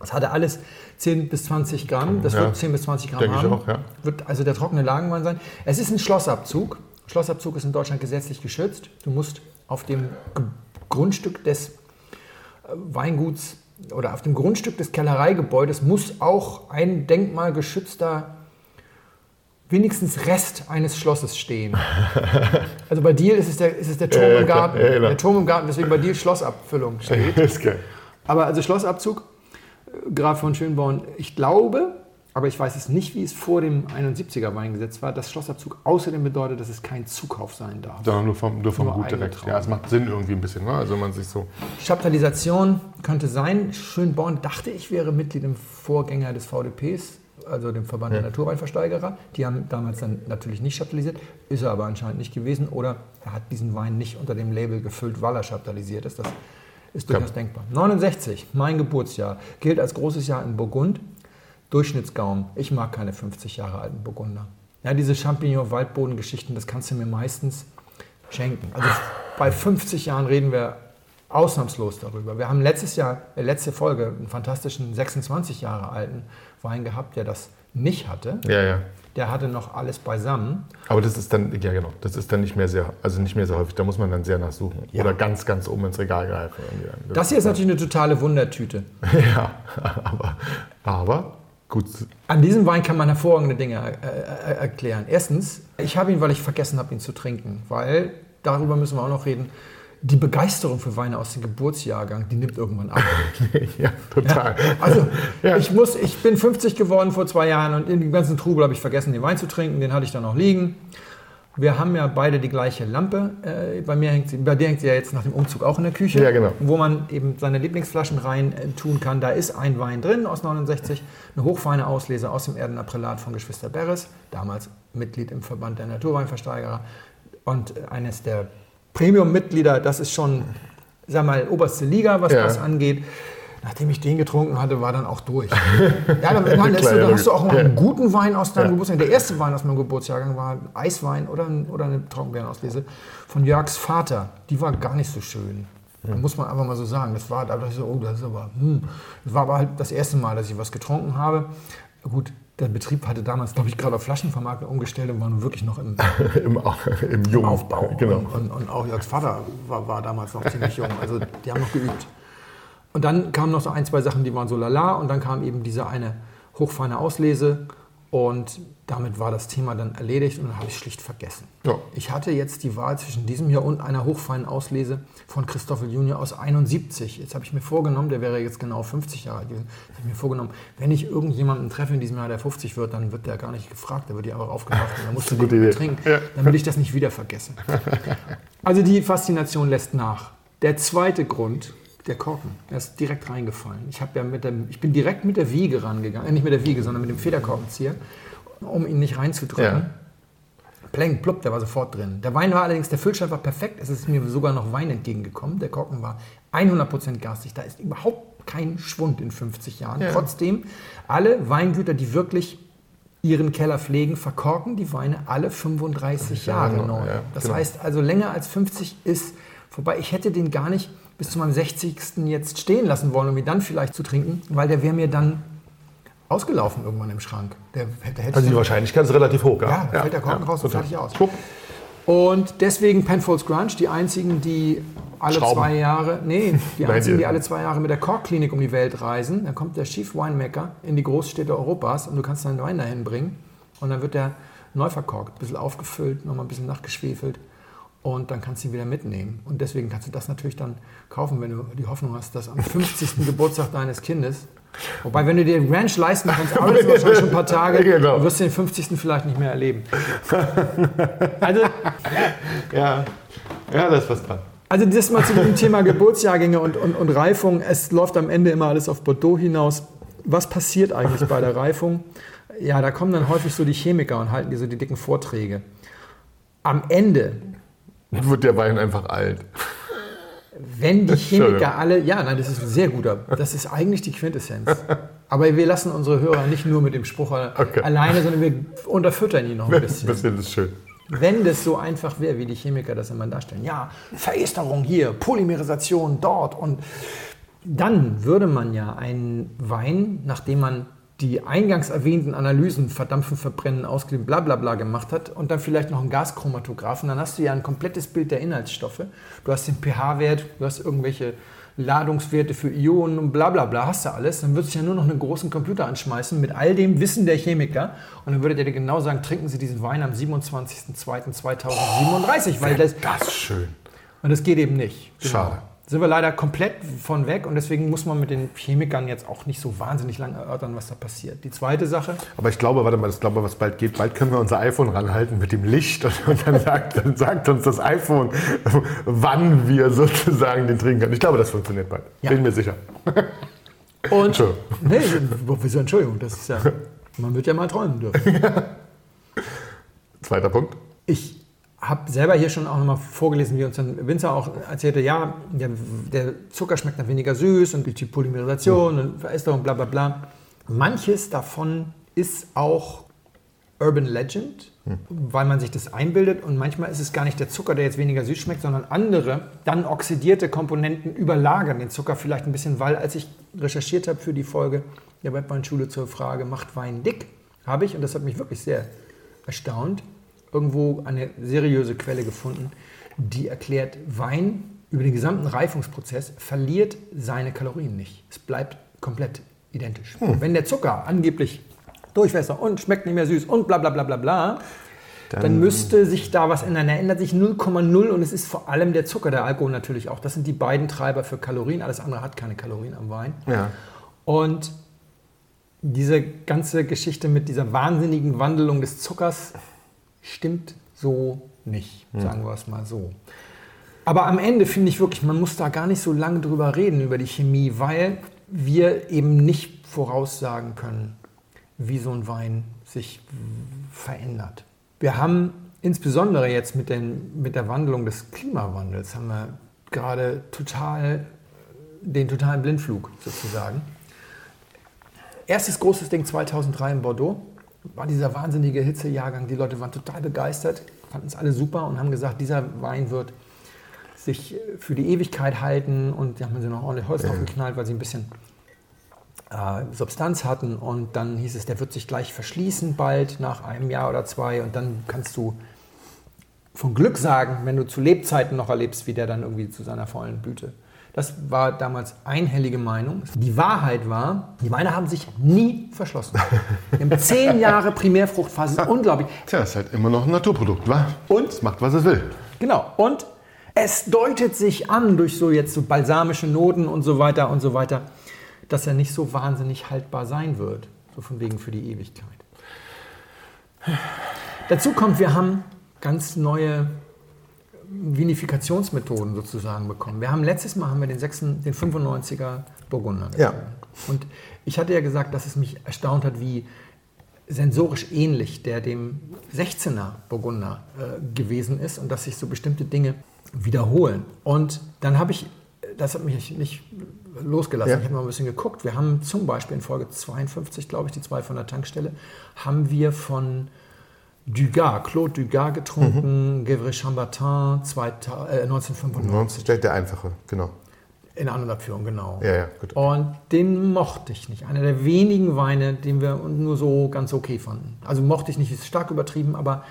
Das hatte alles 10 bis 20 Gramm. Das wird 10 bis 20 Gramm Denke ich haben. auch, ja. Wird also der trockene Lagenwein sein. Es ist ein Schlossabzug. Schlossabzug ist in Deutschland gesetzlich geschützt. Du musst auf dem Ge- Grundstück des äh, Weinguts oder auf dem Grundstück des Kellereigebäudes muss auch ein denkmalgeschützter wenigstens Rest eines Schlosses stehen. Also bei Diel ist es der, ist es der Turm Ja, ja, im. Garten. Ja. Der Turm im Garten, deswegen bei Diel Schlossabfüllung steht. ist geil. Aber also Schlossabzug, äh, Graf von Schönborn, ich glaube, aber ich weiß es nicht, wie es vor dem 71er Weingesetz war, dass Schlossabzug außerdem bedeutet, dass es kein Zukauf sein darf. Sondern nur vom, nur vom Nur Gut direkt. Trauben. Ja, es macht Sinn irgendwie ein bisschen, ne? Also man sich so. Chaptalisation könnte sein. Schönborn dachte ich wäre Mitglied im Vorgänger des VDPs, also dem Verband der Naturweinversteigerer. Die haben damals dann natürlich nicht chaptalisiert, ist er aber anscheinend nicht gewesen. Oder er hat diesen Wein nicht unter dem Label gefüllt, weil er chaptalisiert ist. Das ist durchaus denkbar. 69, mein Geburtsjahr, gilt als großes Jahr in Burgund. Durchschnittsgaumen. Ich mag keine 50 Jahre alten Burgunder. Ja, diese Champignon-Waldboden-Geschichten, das kannst du mir meistens schenken. Also bei 50 Jahren reden wir ausnahmslos darüber. Wir haben letztes Jahr, äh, letzte Folge, einen fantastischen 26 Jahre alten Wein gehabt, der das nicht hatte. Ja, ja. Der hatte noch alles beisammen. Aber das ist dann, ja genau, das ist dann nicht mehr sehr, also nicht mehr sehr häufig. Da muss man dann sehr nachsuchen. Ja. Oder ganz, ganz oben ins Regal greifen. dann. Das hier ist natürlich eine totale Wundertüte. Ja, aber, aber gut. An diesem Wein kann man hervorragende Dinge äh, äh, erklären. Erstens, ich habe ihn, weil ich vergessen habe, ihn zu trinken. Weil, darüber müssen wir auch noch reden, die Begeisterung für Weine aus dem Geburtsjahrgang, die nimmt irgendwann ab. ja, total. Also, Ja. ich, muss, ich bin 50 geworden vor zwei Jahren und in dem ganzen Trubel habe ich vergessen, den Wein zu trinken. Den hatte ich dann noch liegen. Wir haben ja beide die gleiche Lampe. Äh, bei, mir hängt sie, bei dir hängt sie ja jetzt nach dem Umzug auch in der Küche. Ja, genau. Wo man eben seine Lieblingsflaschen rein äh, tun kann. Da ist ein Wein drin aus 69, eine hochfeine Auslese aus dem Erdenaprälat von Geschwister Beres, damals Mitglied im Verband der Naturweinversteigerer. Und eines der Premium-Mitglieder, das ist schon, sag mal, oberste Liga, was Ja. das angeht. Nachdem ich den getrunken hatte, war dann auch durch. ja, dann, nein, das, Klar, ja, da hast du auch mal einen guten Wein aus deinem Ja. Geburtsjahr. Der erste Wein aus meinem Geburtsjahrgang war ein Eiswein oder, oder eine Trockenbeerenauslese von Jörgs Vater. Die war gar nicht so schön. Da muss man einfach mal so sagen. Das war, da dachte ich so, oh, das ist aber, hm. Das war aber halt das erste Mal, dass ich was getrunken habe. Gut, der Betrieb hatte damals, glaube ich, gerade auf Flaschenvermarktung umgestellt und war nun wirklich noch im Im, im Jungen. Aufbau. Genau. Und, und, und auch Jörgs Vater war, war damals noch ziemlich jung. Also die haben noch geübt. Und dann kamen noch so ein, zwei Sachen, die waren so lala. Und dann kam eben diese eine hochfeine Auslese. Und damit war das Thema dann erledigt und dann habe ich es schlicht vergessen. Ja. Ich hatte jetzt die Wahl zwischen diesem hier und einer hochfeinen Auslese von Christoffel Junior aus 71. Jetzt habe ich mir vorgenommen, der wäre jetzt genau 50 Jahre alt gewesen. Jetzt habe ich mir vorgenommen, wenn ich irgendjemanden treffe in diesem Jahr, der 50 wird, dann wird der gar nicht gefragt, der wird ja einfach aufgemacht und dann musst du den trinken, Ja. damit ich das nicht wieder vergesse. Also die Faszination lässt nach. Der zweite Grund, der Korken, der ist direkt reingefallen. Ich, ja mit dem, ich bin direkt mit der Wiege rangegangen, äh, nicht mit der Wiege, sondern mit dem Federkorkenzieher, um ihn nicht reinzudrücken. Ja. Pleng, plupp, der war sofort drin. Der Wein war allerdings, der Füllstand war perfekt. Es ist mir sogar noch Wein entgegengekommen. Der Korken war 100% garstig. Da ist überhaupt kein Schwund in 50 Jahren. Ja. Trotzdem, alle Weingüter, die wirklich ihren Keller pflegen, verkorken die Weine alle 35 Jahre Jahre, neu. ja, das genau. heißt also, länger als 50 ist vorbei. Ich hätte den gar nicht bis zu meinem 60. jetzt stehen lassen wollen, um ihn dann vielleicht zu trinken, weil der wäre mir dann ausgelaufen irgendwann im Schrank. Der, hätte, hätte Also die Wahrscheinlichkeit ist relativ hoch, ja, da fällt der Korken raus und total. fertig aus. Schwupp. Und deswegen Penfolds Grunge, die einzigen, die alle Schrauben. zwei Jahre, nee, die einzigen, die- die alle zwei Jahre mit der Korkklinik um die Welt reisen. Dann kommt der Chief Winemaker in die Großstädte Europas und du kannst deinen Wein dahin bringen. Und dann wird der neu verkorkt, ein bisschen aufgefüllt, nochmal ein bisschen nachgeschwefelt. Und dann kannst du ihn wieder mitnehmen. Und deswegen kannst du das natürlich dann kaufen, wenn du die Hoffnung hast, dass am 50. Geburtstag deines Kindes, wobei, wenn du dir den Ranch leisten kannst, arbeitest du wahrscheinlich schon ein paar Tage, Genau. wirst du den 50. vielleicht nicht mehr erleben. Also, Ja. ja, da ist was dran. Also das mal zu dem Thema Geburtsjahrgänge und, und, und Reifung. Es läuft am Ende immer alles auf Bordeaux hinaus. Was passiert eigentlich bei der Reifung? Ja, da kommen dann häufig so die Chemiker und halten die so die dicken Vorträge. Am Ende, Dann wird der Wein einfach alt. wenn die Chemiker alle, ja, nein, das ist ein sehr guter, das ist eigentlich die Quintessenz. Aber wir lassen unsere Hörer nicht nur mit dem Spruch Okay. alleine, sondern wir unterfüttern ihn noch ein Ein bisschen. bisschen ist schön. Wenn das so einfach wäre, wie die Chemiker das immer darstellen, ja, Veresterung hier, Polymerisation dort und dann würde man ja einen Wein, nachdem man die eingangs erwähnten Analysen, Verdampfen, Verbrennen, Auskleben, bla bla bla gemacht hat und dann vielleicht noch einen Gaschromatographen, dann hast du ja ein komplettes Bild der Inhaltsstoffe. Du hast den pH-Wert, du hast irgendwelche Ladungswerte für Ionen und bla bla bla, hast du alles. Dann würdest du ja nur noch einen großen Computer anschmeißen mit all dem Wissen der Chemiker und dann würde der dir genau sagen, trinken Sie diesen Wein am 27.02.2037, weil das, Das ist schön. und das geht eben nicht. Genau. Schade. Sind wir leider komplett von weg und deswegen muss man mit den Chemikern jetzt auch nicht so wahnsinnig lang erörtern, was da passiert. Die zweite Sache, Aber ich glaube, warte mal, ich glaube, was bald geht, bald können wir unser iPhone ranhalten mit dem Licht und, dann, sagt, dann sagt uns das iPhone, wann wir sozusagen den trinken können. Ich glaube, das funktioniert bald. Ja. Bin mir sicher. Und Entschuldigung. nee, wieso Entschuldigung, das ist ja, man wird ja mal träumen dürfen. Zweiter Punkt. Ich habe selber hier schon auch nochmal vorgelesen, wie uns dann Winzer auch erzählte, ja, der, der Zucker schmeckt dann weniger süß und durch die Polymerisation und Veresterung, bla bla bla. Manches davon ist auch Urban Legend, weil man sich das einbildet und manchmal ist es gar nicht der Zucker, der jetzt weniger süß schmeckt, sondern andere, dann oxidierte Komponenten überlagern den Zucker vielleicht ein bisschen, weil als ich recherchiert habe für die Folge der Webweinschule zur Frage, macht Wein dick, habe ich, und das hat mich wirklich sehr erstaunt, irgendwo eine seriöse Quelle gefunden, die erklärt, Wein über den gesamten Reifungsprozess verliert seine Kalorien nicht. Es bleibt komplett identisch. Wenn der Zucker angeblich durchwässer und schmeckt nicht mehr süß und bla bla bla bla bla, dann, müsste sich da was ändern. Er ändert sich 0,0 und es ist vor allem der Zucker, der Alkohol natürlich auch. Das sind die beiden Treiber für Kalorien. Alles andere hat keine Kalorien am Wein. Ja. Und diese ganze Geschichte mit dieser wahnsinnigen Wandelung des Zuckers stimmt so nicht, sagen wir es mal so. Aber am Ende finde ich wirklich, man muss da gar nicht so lange drüber reden, über die Chemie, weil wir eben nicht voraussagen können, wie so ein Wein sich verändert. Wir haben insbesondere jetzt mit, den, mit der Wandlung des Klimawandels, haben wir gerade total den totalen Blindflug sozusagen. Erstes großes Ding 2003 in Bordeaux war dieser wahnsinnige Hitzejahrgang. Die Leute waren total begeistert, fanden es alle super und haben gesagt, dieser Wein wird sich für die Ewigkeit halten. Und die haben sie noch ordentlich Holz draufgeknallt, weil sie ein bisschen äh, Substanz hatten. Und dann hieß es, der wird sich gleich verschließen bald, nach einem Jahr oder zwei. Und dann kannst du von Glück sagen, wenn du zu Lebzeiten noch erlebst, wie der dann irgendwie zu seiner vollen Blüte. Das war damals einhellige Meinung. Die Wahrheit war, die Weine haben sich nie verschlossen. Wir haben zehn Jahre Primärfruchtphase, ist unglaublich. Tja, ist halt immer noch ein Naturprodukt, wa? Und? Es macht, was es will. Genau. Und es deutet sich an durch so jetzt so balsamische Noten und so weiter und so weiter, dass er nicht so wahnsinnig haltbar sein wird. So von wegen für die Ewigkeit. Dazu kommt, wir haben ganz neue Vinifikationsmethoden sozusagen bekommen. Wir haben letztes Mal haben wir den, 6, den 95er Burgunder. Ja. Und ich hatte ja gesagt, dass es mich erstaunt hat, wie sensorisch ähnlich der dem 16er Burgunder äh, gewesen ist und dass sich so bestimmte Dinge wiederholen. Und dann habe ich, das hat mich nicht losgelassen, Ja. ich habe mal ein bisschen geguckt. Wir haben zum Beispiel in Folge 52, glaube ich, die zwei von der Tankstelle, haben wir von Dugas, Claude Dugas getrunken, Gevry Chambertin 2000, äh, 1995 90 stellt der einfache, genau. in anderen Abführung, genau. Ja, ja, gut. Und den mochte ich nicht. Einer der wenigen Weine, den wir nur so ganz okay fanden. Also mochte ich nicht, ist stark übertrieben, aber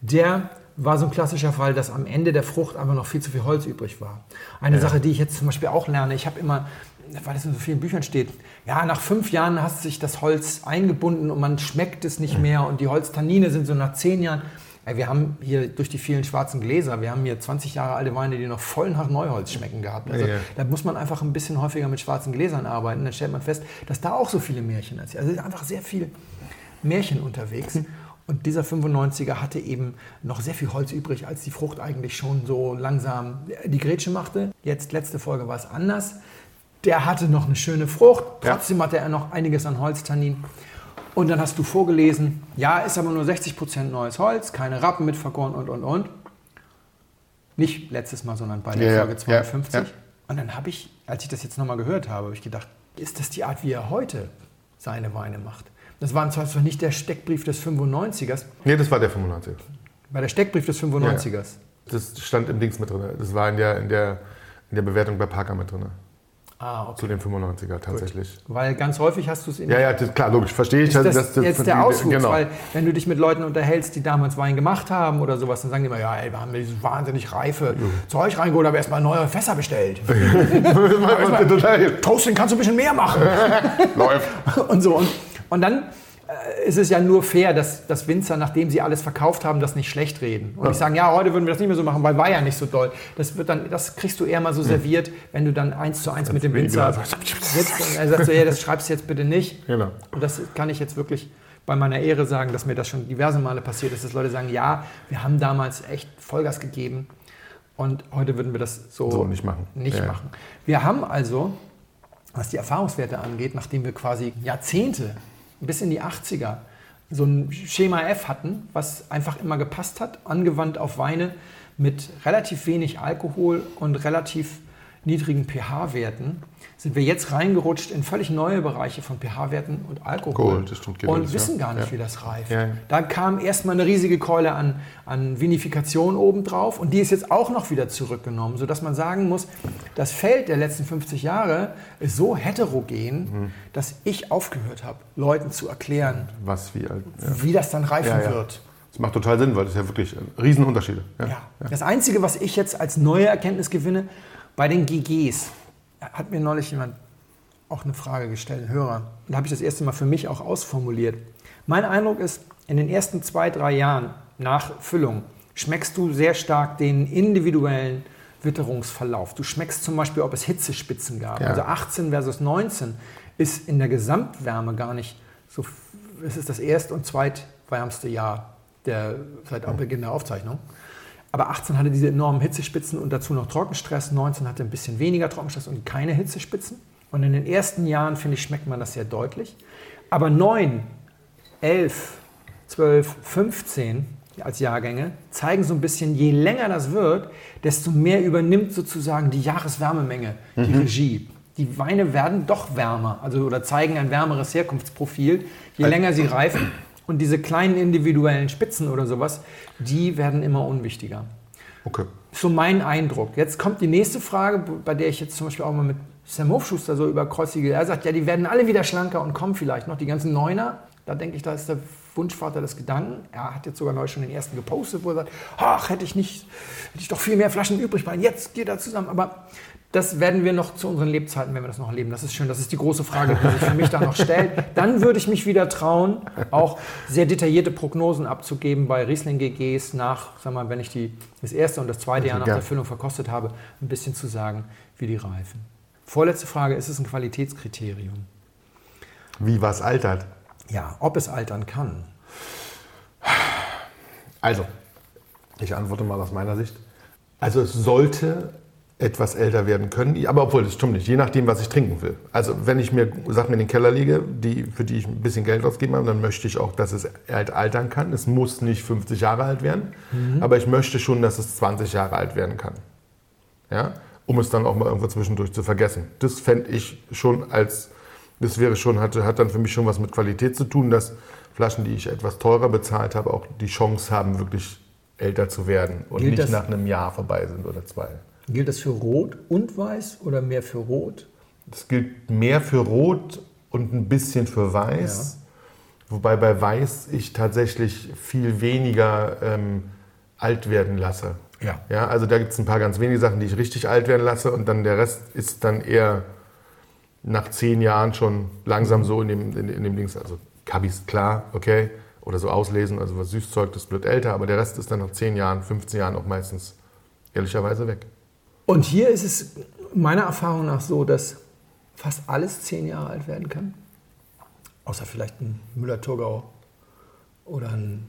der war so ein klassischer Fall, dass am Ende der Frucht einfach noch viel zu viel Holz übrig war. Eine Sache, die ich jetzt zum Beispiel auch lerne, ich habe immer, weil es in so vielen Büchern steht, ja, nach fünf Jahren hat sich das Holz eingebunden und man schmeckt es nicht mehr und die Holztannine sind so nach zehn Jahren. Ey, wir haben hier durch die vielen schwarzen Gläser, wir haben hier 20 Jahre alte Weine, die noch voll nach Neuholz schmecken gehabt. Also Ja, da muss man einfach ein bisschen häufiger mit schwarzen Gläsern arbeiten. Dann stellt man fest, dass da auch so viele Märchen erzählen. Also es ist einfach sehr viel Märchen unterwegs. Und dieser 95er hatte eben noch sehr viel Holz übrig, als die Frucht eigentlich schon so langsam die Grätsche machte. Jetzt, letzte Folge war es anders. Der hatte noch eine schöne Frucht, Ja. trotzdem hatte er noch einiges an Holztannin. Und dann hast du vorgelesen, ja, ist aber nur 60% neues Holz, keine Rappen mit vergoren und, und, und. Nicht letztes Mal, sondern bei der Ja, ja, Folge 52. ja, ja. Und dann habe ich, als ich das jetzt nochmal gehört habe, habe ich gedacht, ist das die Art, wie er heute seine Weine macht? Das war zwar nicht der Steckbrief des 95ers, Nee, das war der 95. war der Steckbrief des 95ers. Das stand im Dings mit drin. Das war in der, in der, in der Bewertung bei Parker mit drin. Ah, okay. Zu den 95er tatsächlich. Weil ganz häufig hast du es in Ja, ja, das, klar, logisch, verstehe ich. ist das, dass das- jetzt der Auswuchs, Genau. weil wenn du dich mit Leuten unterhältst, die damals Wein gemacht haben oder sowas, dann sagen die immer, ja, ey, wir haben dieses wahnsinnig reife Zeug reingeholt, aber erstmal neue Fässer bestellt. Toasting kannst du ein bisschen mehr machen. Läuft. und so. Und, und dann äh, ist es ja nur fair, dass, dass Winzer, nachdem sie alles verkauft haben, das nicht schlecht reden. Und nicht sagen, ja, heute würden wir das nicht mehr so machen, weil war ja nicht so doll. Das, wird dann, das kriegst du eher mal so serviert, wenn du dann eins zu eins mit dem Winzer sitzt und er sagt so, ja, das schreibst du jetzt bitte nicht. Genau. Und das kann ich jetzt wirklich bei meiner Ehre sagen, dass mir das schon diverse Male passiert ist, dass Leute sagen, ja, wir haben damals echt Vollgas gegeben und heute würden wir das so, So nicht machen. Nicht Ja. machen. Wir haben also, was die Erfahrungswerte angeht, nachdem wir quasi Jahrzehnte bis in die 80er so ein Schema F hatten, was einfach immer gepasst hat, angewandt auf Weine mit relativ wenig Alkohol und relativ niedrigen pH-Werten, sind wir jetzt reingerutscht in völlig neue Bereiche von pH-Werten und Alkohol. Geht und wissen gar nicht, Ja. wie das reift. Ja, ja. Da kam erstmal eine riesige Keule an, an Vinifikation obendrauf und die ist jetzt auch noch wieder zurückgenommen, sodass man sagen muss, das Feld der letzten 50 Jahre ist so heterogen, Mhm. dass ich aufgehört habe, Leuten zu erklären, Was wie wie das dann reifen wird. Das macht total Sinn, weil das ja wirklich Riesenunterschiede. Ja. Ja. Das Einzige, was ich jetzt als neue Erkenntnis gewinne, bei den GGs, hat mir neulich jemand auch eine Frage gestellt, ein Hörer. Da habe ich das erste Mal für mich auch ausformuliert. Mein Eindruck ist, in den ersten zwei, drei Jahren nach Füllung schmeckst du sehr stark den individuellen Witterungsverlauf. Du schmeckst zum Beispiel, ob es Hitzespitzen gab. Ja. Also 18 versus 19 ist in der Gesamtwärme gar nicht so. Es ist das erst- und zweitwärmste Jahr der, seit Beginn der Aufzeichnung. Aber 18 hatte diese enormen Hitzespitzen und dazu noch Trockenstress. 19 hatte ein bisschen weniger Trockenstress und keine Hitzespitzen. Und in den ersten Jahren, finde ich, schmeckt man das sehr deutlich. Aber 9, 11, 12, 15 als Jahrgänge zeigen so ein bisschen, je länger das wird, desto mehr übernimmt sozusagen die Jahreswärmemenge die Regie. Die Weine werden doch wärmer, also oder zeigen ein wärmeres Herkunftsprofil, je länger sie reifen. Und diese kleinen individuellen Spitzen oder sowas, die werden immer unwichtiger. Okay. So mein Eindruck. Jetzt kommt die nächste Frage, bei der ich jetzt zum Beispiel auch mal mit Sam Hofschuster so über Kreuzige, er sagt, ja, die werden alle wieder schlanker und kommen vielleicht noch, die ganzen Neuner. Da denke ich, da ist der Wunschvater des Gedanken. Er hat jetzt sogar neu schon den ersten gepostet, wo er sagt, ach, hätte ich nicht, hätte ich doch viel mehr Flaschen übrig, weil jetzt geht er zusammen. Aber das werden wir noch zu unseren Lebzeiten, wenn wir das noch erleben. Das ist schön. Das ist die große Frage, die sich für mich da noch stellt. Dann würde ich mich wieder trauen, auch sehr detaillierte Prognosen abzugeben bei Riesling GGs nach, sag mal, wenn ich die, das erste und das zweite Jahr nach der Füllung verkostet habe, ein bisschen zu sagen, wie die reifen. Vorletzte Frage, ist es ein Qualitätskriterium? Wie was altert? Ja, ob es altern kann. Also, ich antworte mal aus meiner Sicht. Also es sollte etwas älter werden können, aber obwohl, das stimmt nicht, je nachdem, was ich trinken will. Also wenn ich mir Sachen in den Keller lege, die, für die ich ein bisschen Geld ausgeben habe, dann möchte ich auch, dass es halt altern kann. Es muss nicht 50 Jahre alt werden, aber ich möchte schon, dass es 20 Jahre alt werden kann. Ja? Um es dann auch mal irgendwo zwischendurch zu vergessen. Das fände ich schon als, das wäre schon, hat, hat dann für mich schon was mit Qualität zu tun, dass Flaschen, die ich etwas teurer bezahlt habe, auch die Chance haben, wirklich älter zu werden und Gilt nicht das- nach einem Jahr vorbei sind oder zwei. Gilt das für Rot und Weiß oder mehr für Rot? Das gilt mehr für Rot und ein bisschen für Weiß. Wobei bei Weiß ich tatsächlich viel weniger ähm, alt werden lasse. Ja. ja also da gibt es ein paar ganz wenige Sachen, die ich richtig alt werden lasse und dann der Rest ist dann eher nach zehn Jahren schon langsam so in dem, in, in dem Dings. Also Kabis, klar, okay. Oder so auslesen, also was Süßzeug, das wird älter, aber der Rest ist dann nach 10 Jahren, 15 Jahren auch meistens ehrlicherweise weg. Und hier ist es meiner Erfahrung nach so, dass fast alles zehn Jahre alt werden kann. Außer vielleicht ein Müller-Thurgau oder ein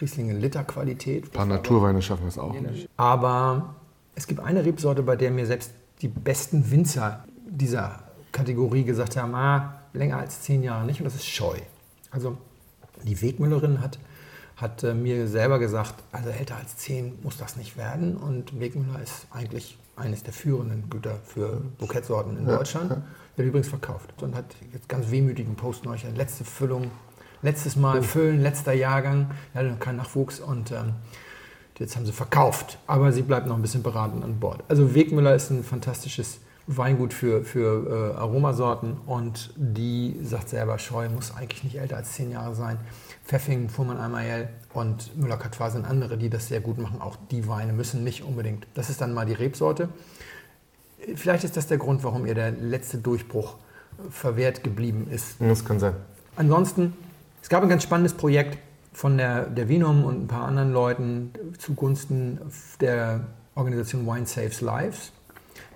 Riesling in Literqualität. Ein paar Naturweine schaffen das auch nicht. Aber es gibt eine Rebsorte, bei der mir selbst die besten Winzer dieser Kategorie gesagt haben, ah, länger als zehn Jahre nicht, und das ist Scheu. Also die Wegmüllerin hat, hat äh, mir selber gesagt, also älter als 10 muss das nicht werden. Und Wegmüller ist eigentlich eines der führenden Güter für Bukettsorten in Deutschland. Wird übrigens verkauft und hat jetzt ganz wehmütigen Post neulich, letzte Füllung, letztes Mal füllen, letzter Jahrgang, ja, noch kein Nachwuchs und ähm, jetzt haben sie verkauft, aber sie bleibt noch ein bisschen beratend an Bord. Also Wegmüller ist ein fantastisches Weingut für, für äh, Aromasorten und die sagt selber, Scheu muss eigentlich nicht älter als zehn Jahre sein. Pfeffing, Fuhrmann Amayel und Müller-Catois sind andere, die das sehr gut machen. Auch die Weine müssen nicht unbedingt. Das ist dann mal die Rebsorte. Vielleicht ist das der Grund, warum ihr der letzte Durchbruch verwehrt geblieben ist. Das kann sein. Ansonsten, es gab ein ganz spannendes Projekt von der, der Vinom und ein paar anderen Leuten zugunsten der Organisation Wine Saves Lives.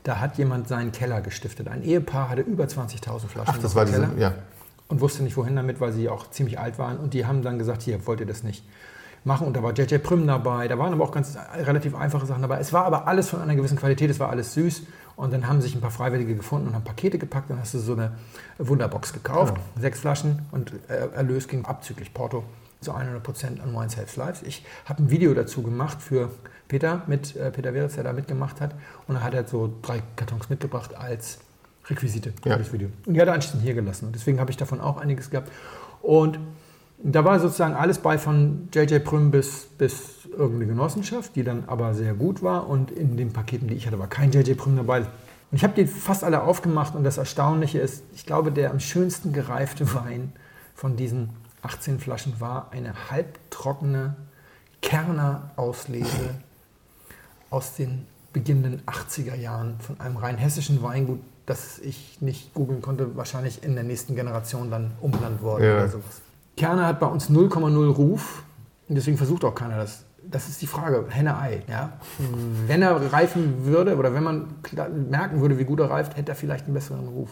Da hat jemand seinen Keller gestiftet. Ein Ehepaar hatte über 20.000 Flaschen Ach, das war diese, Keller ja. Und wusste nicht wohin damit, weil sie auch ziemlich alt waren. Und die haben dann gesagt, hier, wollt ihr das nicht machen? Und da war JJ Prüm dabei, da waren aber auch ganz relativ einfache Sachen dabei. Es war aber alles von einer gewissen Qualität, es war alles süß. Und dann haben sich ein paar Freiwillige gefunden und haben Pakete gepackt. Dann hast du so eine Wunderbox gekauft, sechs Flaschen und äh, Erlös ging abzüglich Porto zu 100% an Wine Saves Lives. Ich habe ein Video dazu gemacht für Peter, mit äh, Peter Weritz, der da mitgemacht hat. Und er hat halt so drei Kartons mitgebracht als Requisite für Ja. das Video. Und die hat er anschließend hier gelassen. Und deswegen habe ich davon auch einiges gehabt. Und da war sozusagen alles bei von JJ Prüm bis, bis irgendeine Genossenschaft, die dann aber sehr gut war. Und in den Paketen, die ich hatte, war kein JJ Prüm dabei. Und ich habe die fast alle aufgemacht. Und das Erstaunliche ist, ich glaube, der am schönsten gereifte Wein von diesen 18 Flaschen war eine halbtrockene Kerner-Auslese aus den beginnenden 80er Jahren von einem rein hessischen Weingut, das ich nicht googeln konnte, wahrscheinlich in der nächsten Generation dann umbenannt worden Ja. oder sowas. Kerner hat bei uns 0,0 Ruf und deswegen versucht auch keiner das. Das ist die Frage, Henne-Ei. Ja? Wenn er reifen würde oder wenn man merken würde, wie gut er reift, hätte er vielleicht einen besseren Ruf.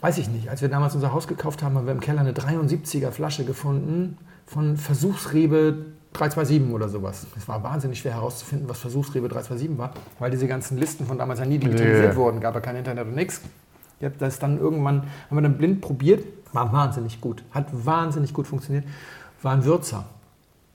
Weiß ich nicht. Als wir damals unser Haus gekauft haben, haben wir im Keller eine 73er Flasche gefunden von Versuchsrebe 327 oder sowas. Es war wahnsinnig schwer herauszufinden, was Versuchsrebe 327 war, weil diese ganzen Listen von damals ja nie digitalisiert Ja. wurden. Gab ja kein Internet und nichts. Ich hab das dann irgendwann, haben wir dann blind probiert, war wahnsinnig gut. Hat wahnsinnig gut funktioniert. War ein Würzer.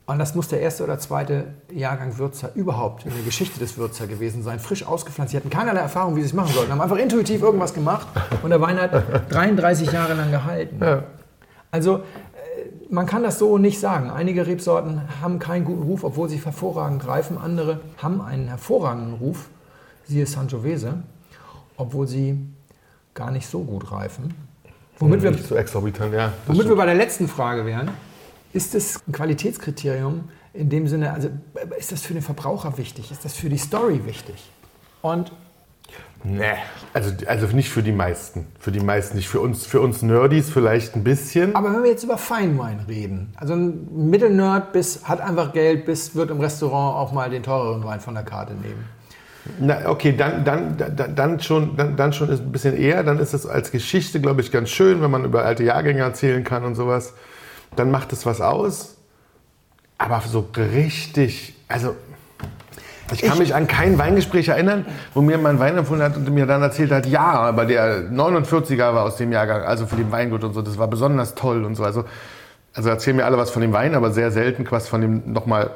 Und das muss der erste oder zweite Jahrgang Würzer überhaupt in der Geschichte des Würzer gewesen sein. Frisch ausgepflanzt. Sie hatten keinerlei Erfahrung, wie sie es machen sollten. Haben einfach intuitiv irgendwas gemacht und der Wein hat 33 Jahre lang gehalten. Ja. Also man kann das so nicht sagen. Einige Rebsorten haben keinen guten Ruf, obwohl sie hervorragend reifen. Andere haben einen hervorragenden Ruf, siehe Sangiovese, obwohl sie gar nicht so gut reifen. Womit wir Nicht so exorbitant, ja. Womit wir bei der letzten Frage wären, ist es ein Qualitätskriterium in dem Sinne, also ist das für den Verbraucher wichtig? Ist das für die Story wichtig? Und Nee, also, also nicht für die meisten. Für die meisten nicht. Für uns, für uns Nerdies vielleicht ein bisschen. aber wenn wir jetzt über Feinwein reden, also ein Mittelnerd bis hat einfach Geld, bis wird im Restaurant auch mal den teureren Wein von der Karte nehmen. Na, okay, dann, dann, dann, dann, schon, dann, dann schon ist ein bisschen eher. Dann ist es als Geschichte, glaube ich, ganz schön, wenn man über alte Jahrgänge erzählen kann und sowas. Dann macht es was aus. Aber so richtig, also ich kann mich an kein Weingespräch erinnern, wo mir mein Wein empfohlen hat und mir dann erzählt hat, ja, aber der 49er war aus dem Jahrgang, also für den Weingut und so, das war besonders toll und so. Also, also erzählen mir alle was von dem Wein, aber sehr selten was von dem nochmal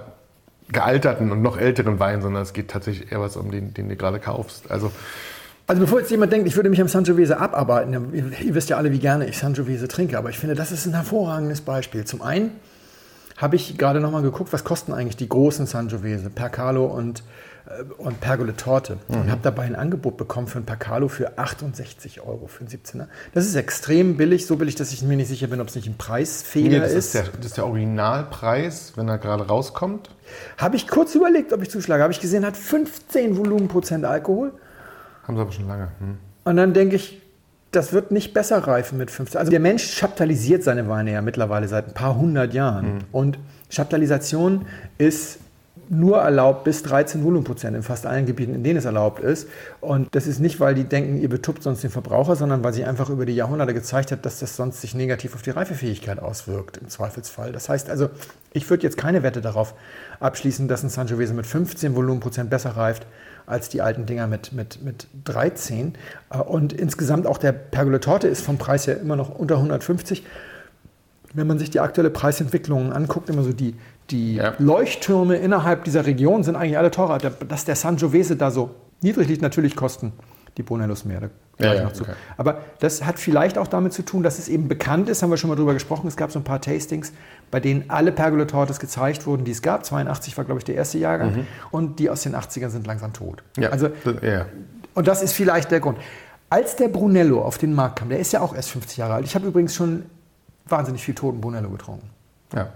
gealterten und noch älteren Wein, sondern es geht tatsächlich eher was um den, den du gerade kaufst. Also Also bevor jetzt jemand denkt, ich würde mich am Sangiovese abarbeiten, ihr, ihr wisst ja alle, wie gerne ich Sangiovese trinke, aber ich finde, das ist ein hervorragendes Beispiel. Zum einen habe ich gerade noch mal geguckt, was kosten eigentlich die großen Sangiovese, Percalo und, äh, und Pergole Torte. Und habe dabei ein Angebot bekommen für ein Percalo für 68 Euro für einen 17er. Das ist extrem billig, so billig, dass ich mir nicht sicher bin, ob es nicht ein Preisfehler das, ist ist. der, das ist der Originalpreis, wenn er gerade rauskommt. Habe ich kurz überlegt, ob ich zuschlage. Habe ich gesehen, hat 15 Volumenprozent Alkohol. Haben sie aber schon lange. Hm. Und dann denke ich, das wird nicht besser reifen mit 15. Also der Mensch chaptalisiert seine Weine ja mittlerweile seit ein paar hundert Jahren. Und Chaptalisation ist nur erlaubt bis 13 Volumenprozent in fast allen Gebieten, in denen es erlaubt ist. Und das ist nicht, weil die denken, ihr betuppt sonst den Verbraucher, sondern weil sie einfach über die Jahrhunderte gezeigt hat, dass das sonst sich negativ auf die Reifefähigkeit auswirkt, im Zweifelsfall. Das heißt also, ich würde jetzt keine Wette darauf abschließen, dass ein Sangiovese mit 15 Volumenprozent besser reift als die alten Dinger mit, mit, mit 13. Äh, Und insgesamt auch der Pergole Torte ist vom Preis her immer noch unter 150. wenn man sich die aktuelle Preisentwicklung anguckt, immer so die, die Ja. Leuchttürme innerhalb dieser Region sind eigentlich alle teurer. Der- Dass der Sangiovese da so niedrig liegt, natürlich kosten die Brunellos mehr. Da gleich ja, noch zu. okay. Aber das hat vielleicht auch damit zu tun, dass es eben bekannt ist, haben wir schon mal drüber gesprochen. Es gab so ein paar Tastings, bei denen alle Pergola Tortes gezeigt wurden, die es gab. 82 war, glaube ich, der erste Jahrgang. Und die aus den 80ern sind langsam tot. Mhm. Ja, Also ja. und das ist vielleicht der Grund. Als der Brunello auf den Markt kam, der ist ja auch erst 50 Jahre alt. Ich habe übrigens schon wahnsinnig viel toten Brunello getrunken. ja.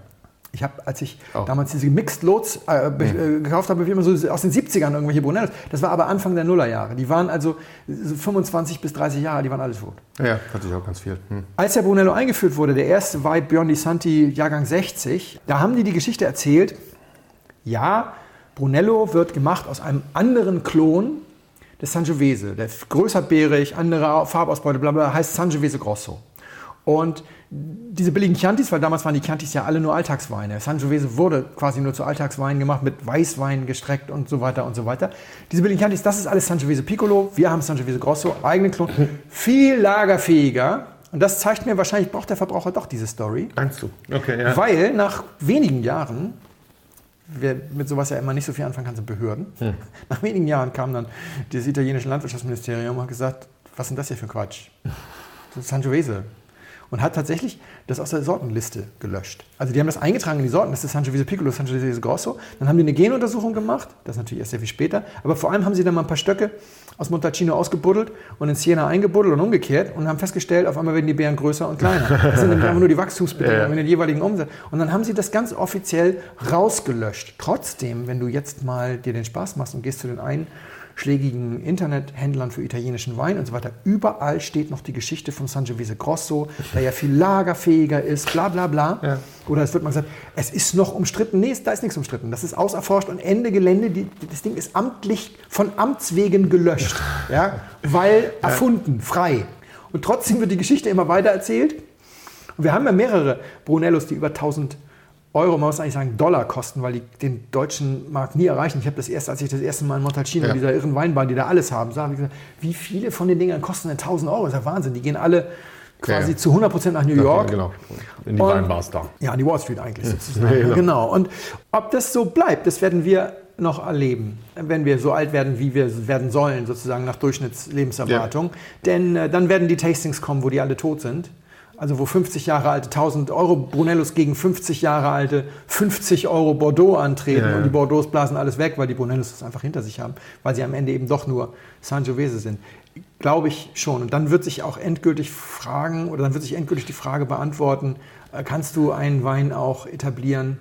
Ich habe, als ich Oh. damals diese Mixed Lots äh, äh, gekauft habe, wie immer so aus den 70ern irgendwelche Brunellos. Das war aber Anfang der Nullerjahre. Die waren also so 25 bis 30 Jahre, die waren alle tot. Ja, hatte ich auch ganz viel. Hm. Als der Brunello eingeführt wurde, der erste White Biondi Santi Jahrgang 60, da haben die die Geschichte erzählt, ja, Brunello wird gemacht aus einem anderen Klon des Sangiovese. Der größer bärig, andere Farbausbeute, bla bla, heißt Sangiovese Grosso. Und diese billigen Chiantis, weil damals waren die Chiantis ja alle nur Alltagsweine. Sangiovese wurde quasi nur zu Alltagsweinen gemacht, mit Weißwein gestreckt und so weiter und so weiter. Diese billigen Chiantis, das ist alles Sangiovese Piccolo. Wir haben Sangiovese Grosso, eigenen Klon. Viel lagerfähiger. Und das zeigt mir, wahrscheinlich braucht der Verbraucher doch diese Story. Meinst du? Okay, ja. Weil nach wenigen Jahren, wer mit sowas ja immer nicht so viel anfangen kann, sind Behörden. Nach wenigen Jahren kam dann das italienische Landwirtschaftsministerium und hat gesagt, was ist denn das hier für Quatsch? Sangiovese. Und hat tatsächlich das aus der Sortenliste gelöscht. Also die haben das eingetragen in die Sorten, das ist Sangiovese Piccolo, Sangiovese Grosso. Dann haben die eine Genuntersuchung gemacht, das ist natürlich erst sehr viel später. Aber vor allem haben sie dann mal ein paar Stöcke aus Montalcino ausgebuddelt und in Siena eingebuddelt und umgekehrt und haben festgestellt, auf einmal werden die Beeren größer und kleiner. Das sind nämlich einfach nur die Wachstumsbedingungen in den jeweiligen Umsatz. Und dann haben sie das ganz offiziell rausgelöscht. Trotzdem, wenn du jetzt mal dir den Spaß machst und gehst zu den einschlägigen Internethändlern für italienischen Wein und so weiter, überall steht noch die Geschichte von Sangiovese Grosso, der ja viel lagerfähiger ist, bla bla bla. Ja. Oder es wird mal gesagt, es ist noch umstritten. Nee, da ist nichts umstritten. Das ist auserforscht und Ende Gelände. Die, das Ding ist amtlich von Amts wegen gelöscht. Ja? Weil erfunden, frei. Und trotzdem wird die Geschichte immer weiter erzählt. Und wir haben ja mehrere Brunellos, die über 1000 Euro, man muss eigentlich sagen Dollar kosten, weil die den deutschen Markt nie erreichen. Ich habe das erst, als ich das erste Mal in Montalcino, Ja. dieser irren Weinbahn, die da alles haben, sah, ich gesagt, wie viele von den Dingern kosten denn 1000 Euro? Das ist ja Wahnsinn. Die gehen alle quasi Ja. zu 100% nach New York. Genau. In die Und- Weinbars da. Ja, an die Wall Street eigentlich sozusagen. Ja, genau. genau. Und ob das so bleibt, das werden wir noch erleben, wenn wir so alt werden, wie wir werden sollen, sozusagen nach Durchschnittslebenserwartung. Denn äh, dann werden die Tastings kommen, wo die alle tot sind. Also wo 50 Jahre alte 1000 Euro Brunellos gegen 50 Jahre alte 50 Euro Bordeaux antreten Ja, und die Bordeaux blasen alles weg, weil die Brunellos das einfach hinter sich haben, weil sie am Ende eben doch nur Sangiovese sind. Glaube ich schon. Und dann wird sich auch endgültig fragen, oder dann wird sich endgültig die Frage beantworten, äh, kannst du einen Wein auch etablieren,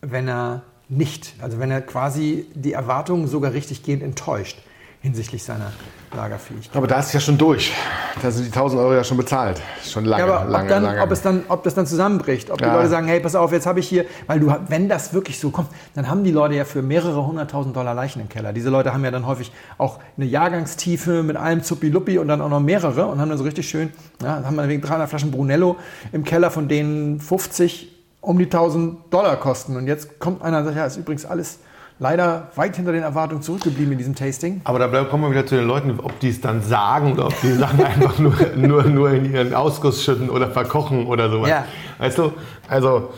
wenn er nicht, also wenn er quasi die Erwartungen sogar richtiggehend enttäuscht hinsichtlich seiner Lagerfähigkeit. Aber da ist es ja schon durch. Da sind die 1000 Euro ja schon bezahlt. Schon lange, Ja, aber lange, ob, dann, lange. ob, es dann, ob das dann zusammenbricht, ob die Ja. Leute sagen, hey, pass auf, jetzt habe ich hier, weil du, wenn das wirklich so kommt, dann haben die Leute ja für mehrere hunderttausend Dollar Leichen im Keller. Diese Leute haben ja dann häufig auch eine Jahrgangstiefe mit allem Zuppi-Luppi und dann auch noch mehrere und haben dann so richtig schön, ja, haben dann wegen 300 Flaschen Brunello im Keller, von denen 50 um die 1000 Dollar kosten. Und jetzt kommt einer und sagt, ja, ist übrigens alles leider weit hinter den Erwartungen zurückgeblieben in diesem Tasting. Aber da kommen wir wieder zu den Leuten, ob die es dann sagen oder ob die Sachen einfach nur, nur, nur in ihren Ausguss schütten oder verkochen oder sowas. Ja. Weißt du, also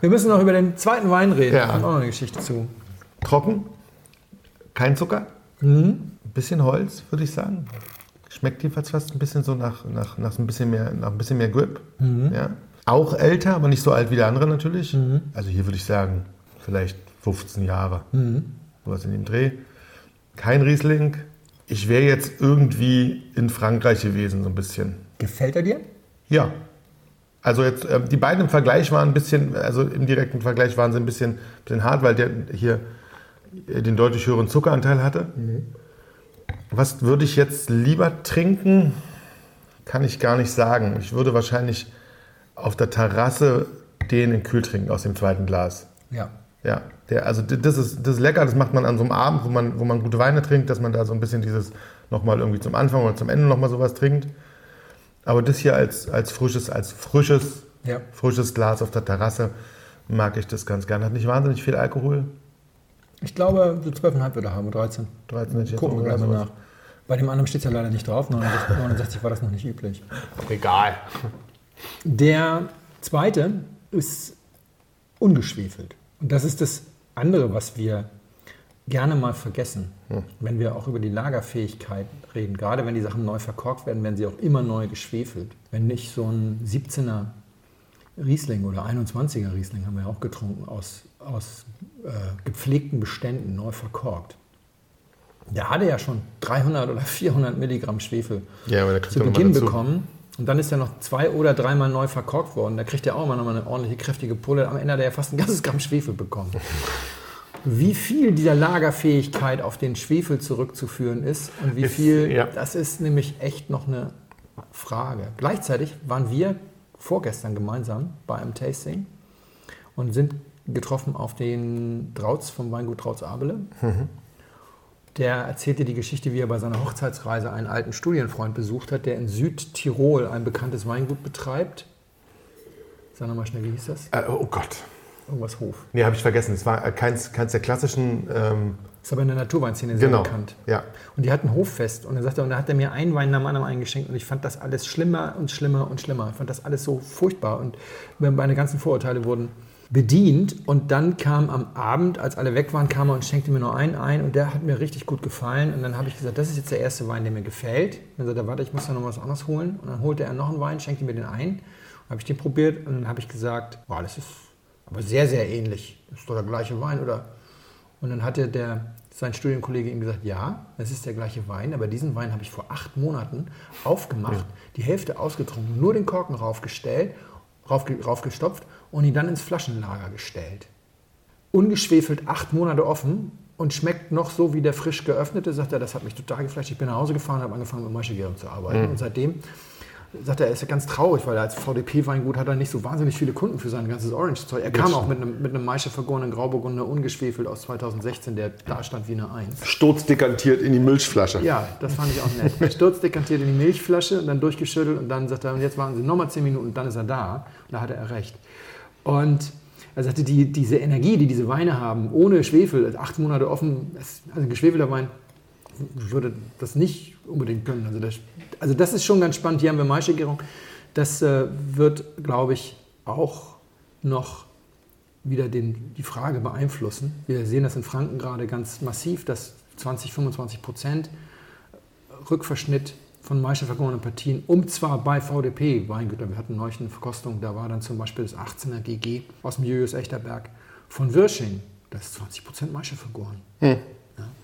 Wir müssen noch über den zweiten Wein reden. Ja. Da kommt auch noch eine Geschichte zu. trocken, kein Zucker, ein bisschen Holz, würde ich sagen. Schmeckt jedenfalls fast ein bisschen so nach, nach, nach, ein, bisschen mehr, nach ein bisschen mehr Grip. Ja. Auch älter, aber nicht so alt wie der andere natürlich. Also hier würde ich sagen, vielleicht 15 Jahre. Sowas in dem Dreh. Kein Riesling. Ich wäre jetzt irgendwie in Frankreich gewesen, so ein bisschen. Gefällt er dir? Ja. Also jetzt, ähm, die beiden im Vergleich waren ein bisschen, also im direkten Vergleich waren sie ein bisschen, bisschen hart, weil der hier äh, den deutlich höheren Zuckeranteil hatte. Was würde ich jetzt lieber trinken? Kann ich gar nicht sagen. Ich würde wahrscheinlich auf der Terrasse den in Kühl trinken aus dem zweiten Glas. Ja. Ja, der, also das ist, das ist lecker, das macht man an so einem Abend, wo man, wo man gute Weine trinkt, dass man da so ein bisschen dieses nochmal irgendwie zum Anfang oder zum Ende nochmal sowas trinkt. Aber das hier als, als frisches, als frisches, Ja. frisches Glas auf der Terrasse mag ich das ganz gern. Hat nicht wahnsinnig viel Alkohol. Ich glaube, so 12,5 wird er haben, oder 13. 13 hätte ich jetzt Gucken wir gleich mal gesagt. nach. Bei dem anderen steht es ja leider nicht drauf. 69, 69 war das noch nicht üblich. Auch egal. Der Zweite ist ungeschwefelt. Und das ist das andere, was wir gerne mal vergessen, wenn wir auch über die Lagerfähigkeit reden. Gerade wenn die Sachen neu verkorkt werden, werden sie auch immer neu geschwefelt. Wenn nicht so ein 17er Riesling oder 21er Riesling haben wir auch getrunken, aus, aus äh, gepflegten Beständen neu verkorkt. Der hatte ja schon 300 oder 400 Milligramm Schwefel Ja, zu Beginn bekommen. Und dann ist er noch zwei oder dreimal neu verkorkt worden. Da kriegt er auch immer noch mal eine ordentliche, kräftige Pulle. Am Ende hat er ja fast ein ganzes Gramm Schwefel bekommen. Wie viel dieser Lagerfähigkeit auf den Schwefel zurückzuführen ist und wie viel, ja. das ist nämlich echt noch eine Frage. Gleichzeitig waren wir vorgestern gemeinsam bei einem Tasting und sind getroffen auf den Drauz vom Weingut Drauz Abele. Der erzählte die Geschichte, wie er bei seiner Hochzeitsreise einen alten Studienfreund besucht hat, der in Südtirol ein bekanntes Weingut betreibt. Sag nochmal schnell, wie hieß das? Äh, oh Gott. Irgendwas Hof. Nee, habe ich vergessen. Es war äh, keins, keins der klassischen. Ähm, Ist aber in der Naturweinszene sehr genau. bekannt. Ja. Und die hatten Hoffest und dann sagte er, und da hat er mir einen Wein nach dem anderen eingeschenkt und ich fand das alles schlimmer und schlimmer und schlimmer. Ich fand das alles so furchtbar und meine ganzen Vorurteile wurden bedient und dann kam am Abend, als alle weg waren, kam er und schenkte mir noch einen ein und der hat mir richtig gut gefallen. Und dann habe ich gesagt, das ist jetzt der erste Wein, der mir gefällt. Dann sagte er, warte, ich muss da noch was anderes holen. Und dann holte er noch einen Wein, schenkte mir den ein, habe ich den probiert und dann habe ich gesagt, boah, das ist aber sehr, sehr ähnlich. Das ist doch der gleiche Wein oder? Und dann hatte der, sein Studienkollege ihm gesagt, ja, es ist der gleiche Wein, aber diesen Wein habe ich vor acht Monaten aufgemacht, die Hälfte ausgetrunken, nur den Korken raufgestellt, raufge, raufgestopft und ihn dann ins Flaschenlager gestellt. Ungeschwefelt, acht Monate offen und schmeckt noch so wie der frisch geöffnete, sagt er, das hat mich total geflasht. Ich bin nach Hause gefahren, habe angefangen mit Maischegärung zu arbeiten und seitdem sagt er, er ist ja ganz traurig, weil er als VDP-Weingut hat er nicht so wahnsinnig viele Kunden für sein ganzes Orange-Zeug. Er kam auch mit einem, mit einem Maische vergorenen Grauburgunder ungeschwefelt aus 2016, der da stand wie eine Eins. Sturzdekantiert in die Milchflasche. Ja, das fand ich auch nett. Sturzdekantiert in die Milchflasche und dann durchgeschüttelt und dann sagt er, und jetzt warten Sie nochmal 10 Minuten und dann ist er da. Und da hatte er recht. Und er sagte, die, diese Energie, die diese Weine haben, ohne Schwefel, also acht Monate offen, also ein geschwefelter Wein würde das nicht unbedingt können. Also das, also das ist schon ganz spannend. Hier haben wir Maischegärung. Das äh, wird, glaube ich, auch noch wieder den, die Frage beeinflussen. Wir sehen das in Franken gerade ganz massiv, dass 20, 25 Prozent Rückverschnitt von Maische vergorenen Partien, um zwar bei VDP Weingüter, wir hatten neulich eine Verkostung, da war dann zum Beispiel das 18er GG aus dem Julius Echterberg von Wirsching, da ist 20 Prozent Maische vergoren. Ja,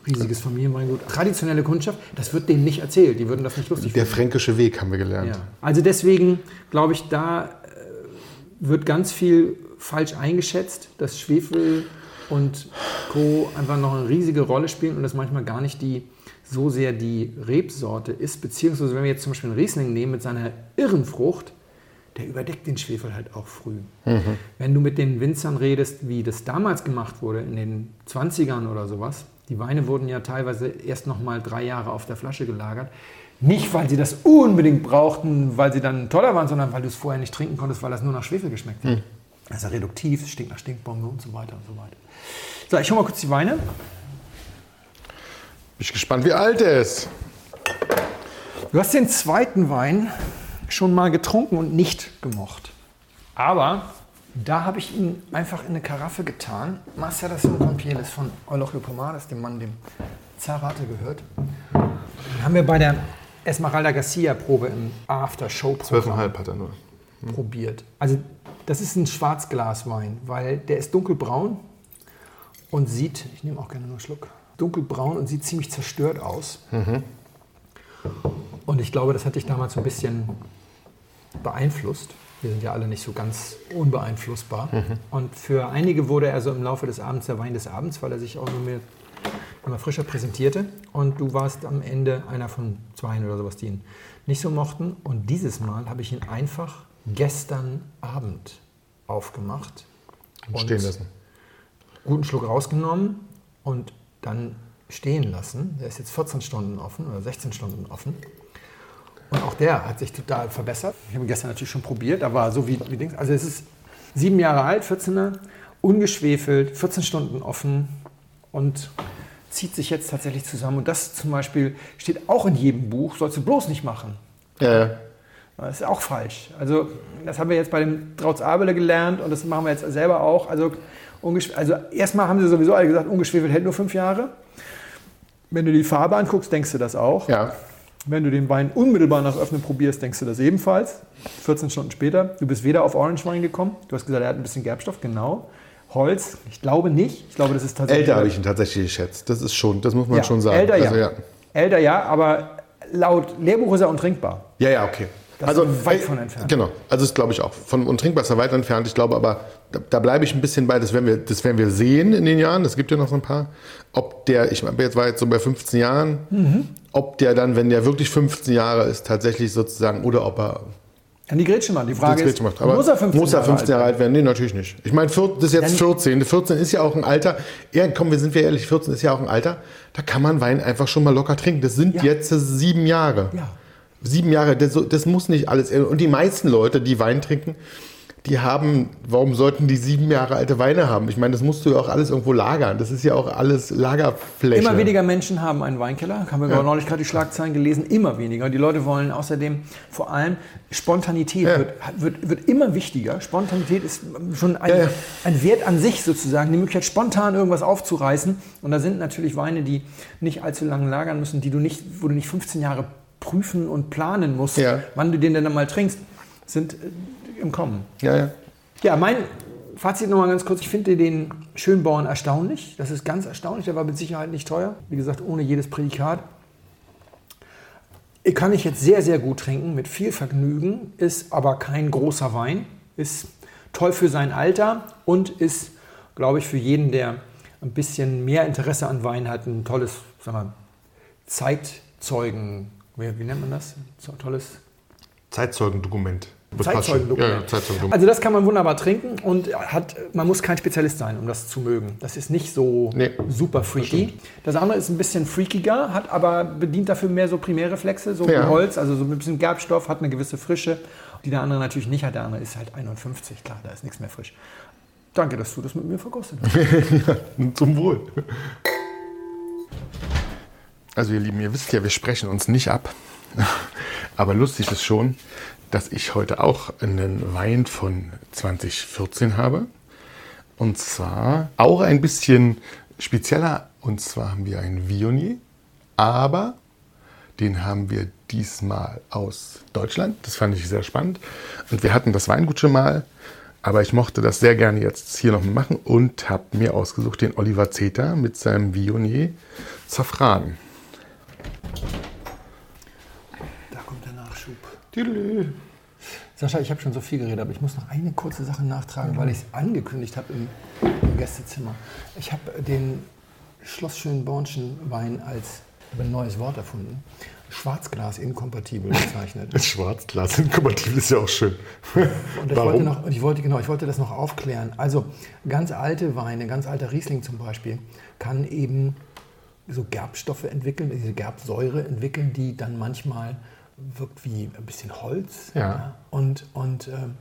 riesiges Familienweingut, traditionelle Kundschaft, das wird denen nicht erzählt, die würden das nicht lustig Der finden. fränkische Weg haben wir gelernt. Ja. Also deswegen glaube ich, da äh, wird ganz viel falsch eingeschätzt, dass Schwefel und Co. einfach noch eine riesige Rolle spielen und das manchmal gar nicht die so sehr die Rebsorte ist, beziehungsweise wenn wir jetzt zum Beispiel einen Riesling nehmen mit seiner irren Frucht, der überdeckt den Schwefel halt auch früh. Wenn du mit den Winzern redest, wie das damals gemacht wurde, in den 20ern oder sowas, die Weine wurden ja teilweise erst noch mal drei Jahre auf der Flasche gelagert. Nicht, weil sie das unbedingt brauchten, weil sie dann toller waren, sondern weil du es vorher nicht trinken konntest, weil das nur nach Schwefel geschmeckt hat. Ist ja reduktiv, stinkt nach Stinkbombe und so weiter und so weiter. So, ich hole mal kurz die Weine. Bin ich gespannt, wie alt er ist. Du hast den zweiten Wein schon mal getrunken und nicht gemocht. Aber da habe ich ihn einfach in eine Karaffe getan. Maceras und Compieles von Eulogio Pomares, dem Mann, dem Zarate gehört. Den haben wir bei der Esmeralda Garcia Probe im After-Show-Programm 12,5 hat er nur. probiert. Also das ist ein Schwarzglaswein, weil der ist dunkelbraun und sieht, ich nehme auch gerne nur einen Schluck, dunkelbraun und sieht ziemlich zerstört aus. Und ich glaube, das hat dich damals so ein bisschen beeinflusst. Wir sind ja alle nicht so ganz unbeeinflussbar. Und für einige wurde er so im Laufe des Abends der Wein des Abends, weil er sich auch nur mehr immer frischer präsentierte. Und du warst am Ende einer von zwei oder sowas, die ihn nicht so mochten. Und dieses Mal habe ich ihn einfach gestern Abend aufgemacht. Und stehen lassen. Guten Schluck rausgenommen und dann stehen lassen. Der ist jetzt 14 Stunden offen oder 16 Stunden offen. Und auch der hat sich total verbessert. Ich habe ihn gestern natürlich schon probiert, aber so wie, wie Dings. Also es ist sieben Jahre alt, 14er, ungeschwefelt, 14 Stunden offen und zieht sich jetzt tatsächlich zusammen. Und das zum Beispiel steht auch in jedem Buch, sollst du bloß nicht machen. Ja, ja. Das ist auch falsch. Also das haben wir jetzt bei dem Trautz Abele gelernt und das machen wir jetzt selber auch. Also, also erstmal haben sie sowieso alle gesagt, ungeschwefelt hält nur fünf Jahre. Wenn du die Farbe anguckst, denkst du das auch. Ja. Wenn du den Wein unmittelbar nach Öffnen probierst, denkst du das ebenfalls. 14 Stunden später. Du bist weder auf Orange Wein gekommen. Du hast gesagt, er hat ein bisschen Gerbstoff, genau. Holz, ich glaube nicht. Ich glaube, das ist tatsächlich. Älter habe ich ihn tatsächlich geschätzt. Das ist schon, das muss man ja, schon sagen. Älter, also, ja. ja. Älter ja, aber laut Lehrbuch ist er untrinkbar. Ja, ja, okay. Das also ist weit von entfernt. Genau, also das glaube ich auch. Von untrinkbar ist er weit entfernt. Ich glaube aber, da, da bleibe ich ein bisschen bei, das werden, wir, das werden wir sehen in den Jahren. Es gibt ja noch so ein paar. Ob der, ich meine, jetzt war jetzt so bei 15 Jahren, Mhm. ob der dann, wenn der wirklich 15 Jahre ist, tatsächlich sozusagen, oder ob er Kann die Grätsche machen. Die Frage das ist, macht. Aber muss er 15, muss er 15 Jahre alt alt werden? Nee, natürlich nicht. Ich meine, das ist jetzt Dann- 14. 14 ist ja auch ein Alter. Ja, komm, wir sind wir ehrlich, 14 ist ja auch ein Alter. Da kann man Wein einfach schon mal locker trinken. Das sind Ja. jetzt sieben Jahre. Ja. Sieben Jahre, das, das muss nicht alles. Und die meisten Leute, die Wein trinken, die haben, warum sollten die sieben Jahre alte Weine haben? Ich meine, das musst du ja auch alles irgendwo lagern. Das ist ja auch alles Lagerfläche. Immer weniger Menschen haben einen Weinkeller. Haben wir Ja. neulich gerade die Schlagzeilen gelesen. Immer weniger. Die Leute wollen außerdem vor allem Spontanität Ja. wird, wird, wird immer wichtiger. Spontanität ist schon ein, Ja, ein Wert an sich sozusagen. Die Möglichkeit, spontan irgendwas aufzureißen. Und da sind natürlich Weine, die nicht allzu lange lagern müssen, die du nicht, wo du nicht 15 Jahre prüfen und planen musst, wann du den denn dann mal trinkst, sind äh, im Kommen. Ja, ja. Ja, mein Fazit nochmal ganz kurz. Ich finde den Schönborn erstaunlich. Das ist ganz erstaunlich. Der war mit Sicherheit nicht teuer. Wie gesagt, ohne jedes Prädikat. Kann ich jetzt sehr, sehr gut trinken, mit viel Vergnügen, ist aber kein großer Wein, ist toll für sein Alter und ist, glaube ich, für jeden, der ein bisschen mehr Interesse an Wein hat, ein tolles, sag mal, Zeitzeugen, wie, wie nennt man das? So ein tolles Zeitzeugendokument. Das. Zeitzeugendokument. Ja, Zeitzeugendokument. Also das kann man wunderbar trinken und hat, man muss kein Spezialist sein, um das zu mögen. Das ist nicht so Nee, super freaky. Das, andere ist ein bisschen freakiger, hat aber bedient dafür mehr so Primärreflexe, so Ja. wie Holz, also so ein bisschen Gerbstoff, hat eine gewisse Frische, die der andere natürlich nicht hat. Der andere ist halt 51, klar, da ist nichts mehr frisch. Danke, dass du das mit mir verkostet hast. Zum Wohl. Also ihr Lieben, ihr wisst ja, wir sprechen uns nicht ab. Aber lustig ist schon, dass ich heute auch einen Wein von 2014 habe. Und zwar auch ein bisschen spezieller. Und zwar haben wir einen Viognier. Aber den haben wir diesmal aus Deutschland. Das fand ich sehr spannend. Und wir hatten das Weingut schon mal. Aber ich mochte das sehr gerne jetzt hier noch machen und habe mir ausgesucht den Oliver Zeter mit seinem Viognier Safran. Da kommt der Nachschub. Tüdelü. Sascha, ich habe schon so viel geredet, aber ich muss noch eine kurze Sache nachtragen, weil ich es angekündigt habe im, im Gästezimmer. Ich habe den Schloss Schönbornschen Wein als ein neues Wort erfunden. Schwarzglas inkompatibel bezeichnet. Das Schwarzglas inkompatibel ist ja auch schön. Und ich wollte, noch, ich wollte, genau, ich wollte das noch aufklären. Also ganz alte Weine, ganz alter Riesling zum Beispiel, kann eben so Gerbstoffe entwickeln, diese Gerbsäure entwickeln, die dann manchmal wirkt wie ein bisschen Holz. Ja. und und ähm,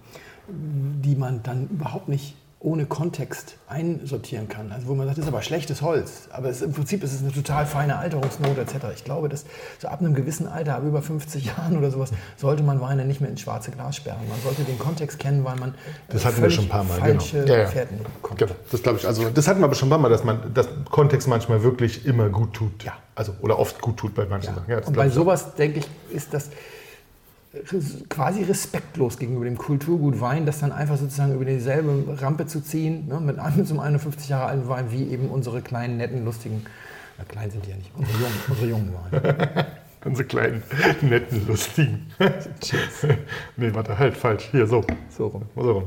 die man dann überhaupt nicht ohne Kontext einsortieren kann. Also wo man sagt, das ist aber schlechtes Holz. Aber es, im Prinzip ist es eine total feine Alterungsnote etc. Ich glaube, dass so ab einem gewissen Alter, ab über 50 Jahren oder sowas, sollte man Weine nicht mehr ins schwarze Glas sperren. Man sollte den Kontext kennen, weil man Das äh, hatten wir schon ein paar Mal, falsche genau. Ja, ja. Fährten bekommt. Genau, das glaube ich. Also das hatten wir aber schon ein paar Mal, dass man das Kontext manchmal wirklich immer gut tut. Ja. Also oder oft gut tut bei manchen Ja. Sachen. Ja, das und bei sowas, denke ich, ist das quasi respektlos gegenüber dem Kulturgut Wein, das dann einfach sozusagen über dieselbe Rampe zu ziehen, ne, mit einem einem 51 Jahre alten Wein, wie eben unsere kleinen, netten, lustigen, na, klein sind die ja nicht, unsere jungen, unsere jungen Weine. Unsere kleinen, netten, lustigen. nee, warte, halt, falsch. Hier, so. So rum. So rum.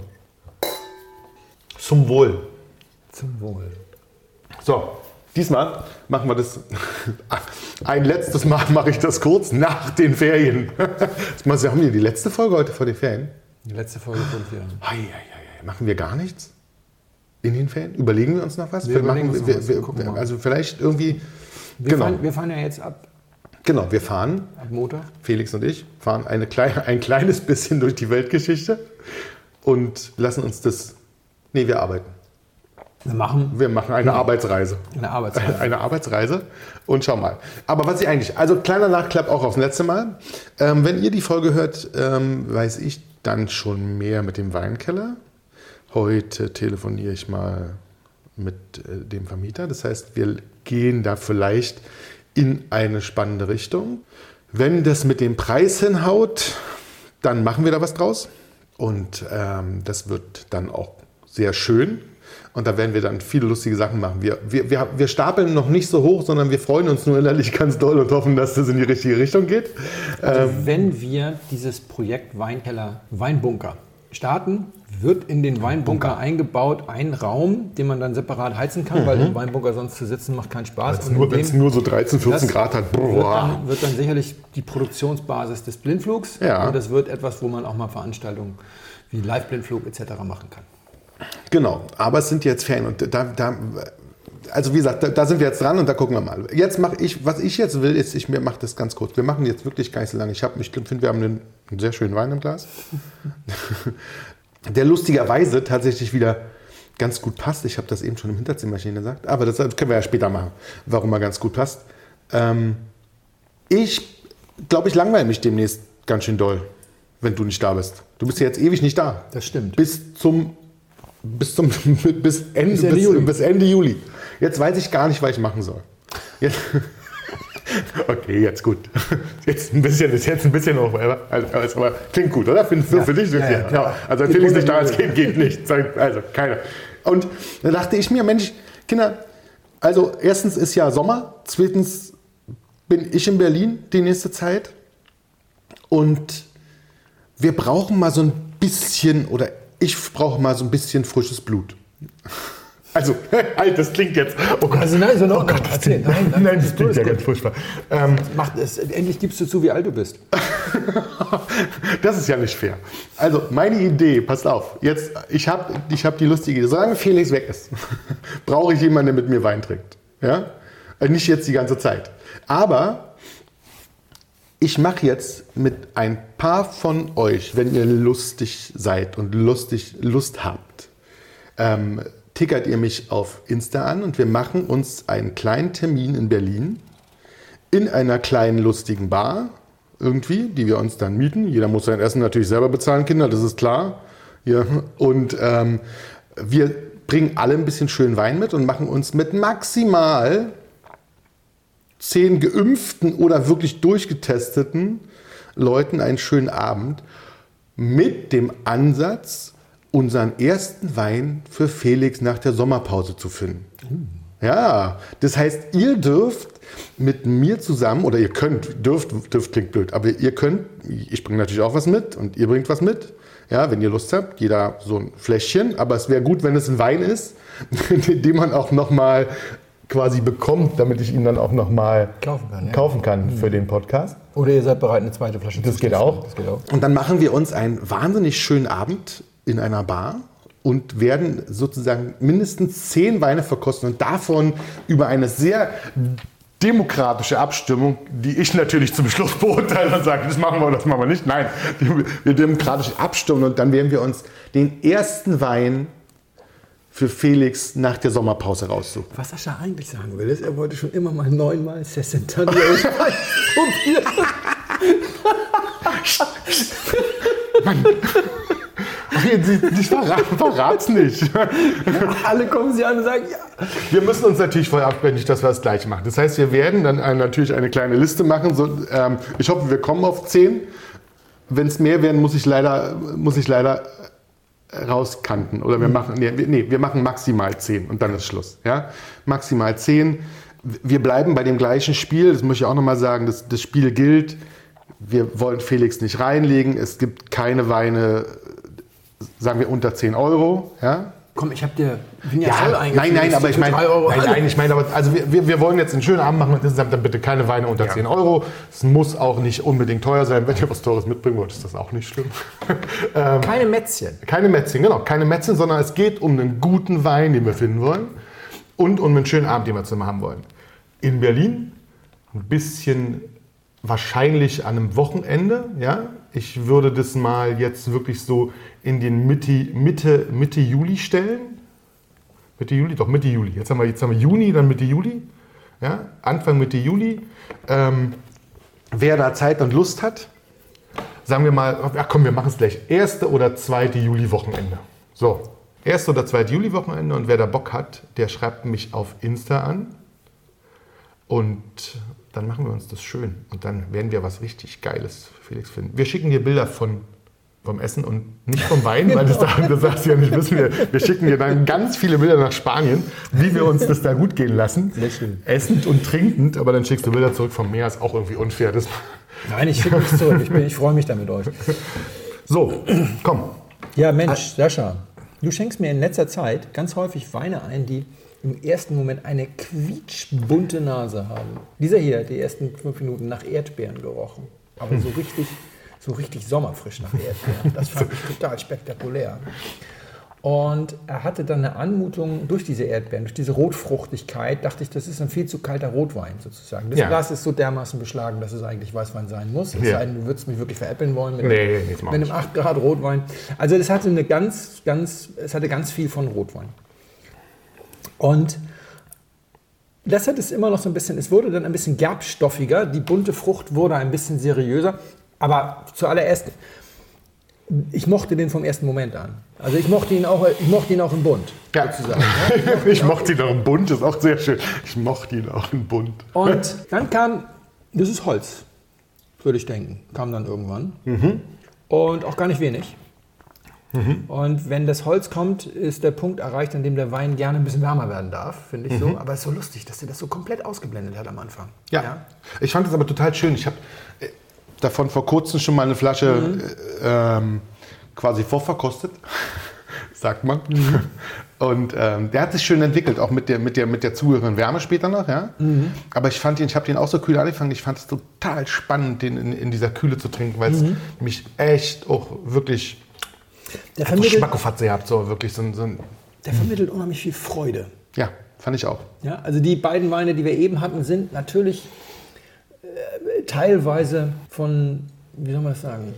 Zum Wohl. Zum Wohl. So, diesmal machen wir das. Ein letztes Mal mache ich das kurz nach den Ferien. Das haben wir die letzte Folge heute vor den Ferien? Die letzte Folge von wir. Ei, ei, ei, ei. Machen wir gar nichts? In den Ferien? Überlegen wir uns noch was? Wir überlegen machen, uns noch wir, was. wir, wir also vielleicht irgendwie. Wir, genau, fahren, wir fahren ja jetzt ab, genau, wir fahren, ab Montag. Felix und ich, fahren eine kleine, ein kleines bisschen durch die Weltgeschichte und lassen uns das. Nee, wir arbeiten. Wir machen Wir machen eine Arbeitsreise. eine Arbeitsreise. Eine Arbeitsreise und schau mal. Aber was ich eigentlich, also kleiner Nachklapp auch aufs letzte Mal. Ähm, wenn ihr die Folge hört, ähm, weiß ich dann schon mehr mit dem Weinkeller. Heute telefoniere ich mal mit äh, dem Vermieter. Das heißt, wir gehen da vielleicht in eine spannende Richtung. Wenn das mit dem Preis hinhaut, dann machen wir da was draus. Und ähm, das wird dann auch sehr schön. Und da werden wir dann viele lustige Sachen machen. Wir, wir, wir, wir stapeln noch nicht so hoch, sondern wir freuen uns nur innerlich ganz doll und hoffen, dass das in die richtige Richtung geht. Also wenn wir dieses Projekt Weinkeller Weinbunker starten, wird in den Weinbunker eingebaut ein Raum, den man dann separat heizen kann, weil im Weinbunker sonst zu sitzen macht keinen Spaß. Wenn es nur so 13, 14 Das Grad hat. wird dann, wird dann sicherlich die Produktionsbasis des Blindflugs Ja. und das wird etwas, wo man auch mal Veranstaltungen wie Live-Blindflug etc. machen kann. Genau, aber es sind jetzt Ferien und da, da also wie gesagt, da, da sind wir jetzt dran und da gucken wir mal. Jetzt mache ich, was ich jetzt will, ist, ich mache das ganz kurz. Wir machen jetzt wirklich gar nicht so lange. Ich, hab- ich finde, wir haben einen, einen sehr schönen Wein im Glas, der lustigerweise tatsächlich wieder ganz gut passt. Ich habe das eben schon im Hinterzimmerchen gesagt, aber das können wir ja später machen, warum er ganz gut passt. Ähm, ich glaube, ich langweile mich demnächst ganz schön doll, wenn du nicht da bist. Du bist ja jetzt ewig nicht da. Das stimmt. Bis zum bis zum bis Ende, Bis Ende bis, Juli. bis Ende Juli. Jetzt weiß ich gar nicht, was ich machen soll. Jetzt, okay, jetzt gut. Jetzt ein bisschen, ist jetzt ein bisschen auch, aber, also, aber klingt gut, oder? Findest du für dich? ja, ja, klar. Also Geht Felix runter, nicht da geht geht, geht nicht. Also keiner. Und da dachte ich mir, Mensch, Kinder, also erstens ist ja Sommer, zweitens bin ich in Berlin die nächste Zeit und wir brauchen mal so ein bisschen, oder ich brauche mal so ein bisschen frisches Blut. Also, halt, das klingt jetzt. Oh Gott, Also nein, so noch, oh Gott, das klingt, Nein, nein, nein, das ist klingt ja ganz furchtbar. Ähm, Mach es. Endlich gibst du zu, wie alt du bist. das ist ja nicht fair. Also, meine Idee, passt auf, jetzt, ich habe ich hab die lustige Idee. Solange Felix weg ist, brauche ich jemanden, der mit mir Wein trinkt. Ja? Äh, Nicht jetzt die ganze Zeit. Aber ich mache jetzt mit ein paar von euch, wenn ihr lustig seid und lustig Lust habt, ähm, tickert ihr mich auf Insta an und wir machen uns einen kleinen Termin in Berlin in einer kleinen lustigen Bar irgendwie, die wir uns dann mieten. Jeder muss sein Essen natürlich selber bezahlen, Kinder, das ist klar. Ja. Und ähm, wir bringen alle ein bisschen schön Wein mit und machen uns mit maximal zehn geimpften oder wirklich durchgetesteten Leuten einen schönen Abend mit dem Ansatz, unseren ersten Wein für Felix nach der Sommerpause zu finden. Ja, das heißt, ihr dürft mit mir zusammen, oder ihr könnt, dürft, dürft klingt blöd, aber ihr könnt, ich bringe natürlich auch was mit und ihr bringt was mit. Ja, wenn ihr Lust habt, jeder so ein Fläschchen, aber es wäre gut, wenn es ein Wein ist, den man auch nochmal quasi bekommt, damit ich ihn dann auch nochmal Kaufen kann, ja. kaufen kann für den Podcast. Oder ihr seid bereit, eine zweite Flasche Das zu geht auch. Das geht auch. Und dann machen wir uns einen wahnsinnig schönen Abend in einer Bar und werden sozusagen mindestens zehn Weine verkosten und davon über eine sehr demokratische Abstimmung, die ich natürlich zum Schluss beurteile und sage, das machen wir oder das machen wir nicht. Nein, wir demokratisch abstimmen und dann werden wir uns den ersten Wein für Felix nach der Sommerpause raussuchen. Was Sascha eigentlich sagen will, ist, er wollte schon immer mal neunmal Sessentanio probieren. Ich verrat, verrat's nicht. Alle kommen sie an und sagen, ja. Wir müssen uns natürlich vorher nicht, dass wir das gleich machen. Das heißt, wir werden dann ein, natürlich eine kleine Liste machen. So, ähm, ich hoffe, wir kommen auf 10. Wenn es mehr werden, muss ich leider, muss ich leider rauskanten. Oder wir machen, nee, wir- nee, wir machen maximal 10 und dann ist Schluss. Ja? Maximal 10. Wir bleiben bei dem gleichen Spiel. Das muss ich auch nochmal sagen. Das, das Spiel gilt. Wir wollen Felix nicht reinlegen. Es gibt keine Weine, sagen wir, unter 10 Euro. Ja? Komm, ich hab dir Vignasol Ja, eingeführt. nein, nein, aber ich meine, nein, nein, ich meine, aber also wir, wir, wollen jetzt einen schönen Abend machen und insgesamt dann bitte keine Weine unter 10 Euro. Es muss auch nicht unbedingt teuer sein. Wenn ihr was Teures mitbringen wollt, ist das auch nicht schlimm. ähm, Keine Mätzchen. keine Mätzchen, genau, keine Mätzchen, sondern es geht um einen guten Wein, den wir finden wollen und um einen schönen Abend, den wir zusammen haben wollen. In Berlin, ein bisschen wahrscheinlich an einem Wochenende, ja. Ich würde das mal jetzt wirklich so in den Mitte, Mitte, Mitte Juli stellen. Mitte Juli, doch Mitte Juli. Jetzt haben wir, jetzt haben wir Juni, dann Mitte Juli. Ja, Anfang Mitte Juli. Ähm, wer da Zeit und Lust hat, sagen wir mal, ach komm, wir machen es gleich. Erste oder zweite Juli-Wochenende. So, erste oder zweite Juli-Wochenende und wer da Bock hat, der schreibt mich auf Insta an. Und dann machen wir uns das schön. Und dann werden wir was richtig Geiles Felix finden. Wir schicken dir Bilder von, vom Essen und nicht vom Wein, weil das, da, das sagst du ja nicht wissen. Wir, wir schicken dir dann ganz viele Bilder nach Spanien, wie wir uns das da gut gehen lassen. Essend und trinkend, aber dann schickst du Bilder zurück vom Meer, ist auch irgendwie unfair. Das, Nein, ich schicke nichts zurück. Ich, bin- ich freue mich da mit euch. so, komm. Ja, Mensch, Sascha, du schenkst mir in letzter Zeit ganz häufig Weine ein, die im ersten Moment eine quietschbunte Nase haben. Dieser hier hat die ersten fünf Minuten nach Erdbeeren gerochen. Aber so richtig, so richtig sommerfrisch nach Erdbeeren. Das fand ich total spektakulär. Und er hatte dann eine Anmutung durch diese Erdbeeren, durch diese Rotfruchtigkeit, dachte ich, das ist ein viel zu kalter Rotwein sozusagen. Das Ja. Glas ist so dermaßen beschlagen, dass es eigentlich Weißwein sein muss. Es Ja. sei denn, du würdest mich wirklich veräppeln wollen mit, Nee, mit einem 8 Grad Rotwein. Also das hatte eine ganz, ganz, es hatte ganz viel von Rotwein. Und das hat es immer noch so ein bisschen, es wurde dann ein bisschen gerbstoffiger, die bunte Frucht wurde ein bisschen seriöser, aber zuallererst, ich mochte den vom ersten Moment an. Also ich mochte ihn auch, ich mochte ihn auch im Bunt, Ja. sozusagen. ja. Ich mochte ihn auch im Bunt, ist auch sehr schön. Ich mochte ihn auch im Bunt. Und dann kam, das ist Holz, würde ich denken, kam dann irgendwann. Und auch gar nicht wenig. Und wenn das Holz kommt, ist der Punkt erreicht, an dem der Wein gerne ein bisschen wärmer werden darf, finde ich so. Aber es ist so lustig, dass der das so komplett ausgeblendet hat am Anfang. Ja. Ich fand es aber total schön. Ich habe äh, davon vor kurzem schon mal eine Flasche äh, ähm, quasi vorverkostet, sagt man. Und ähm, der hat sich schön entwickelt, auch mit der, mit der, mit der zugehörigen Wärme später noch. Ja? Aber ich fand ihn, ich habe den auch so kühl angefangen. Ich fand es total spannend, den in, in dieser Kühle zu trinken, weil es mich echt auch wirklich Der so vermittelt, Schmack auf hat gehabt, so wirklich so, so ein, der vermittelt unheimlich viel Freude. ja, fand ich auch. Ja, also die beiden Weine, die wir eben hatten, sind natürlich teilweise von, wie soll man das sagen,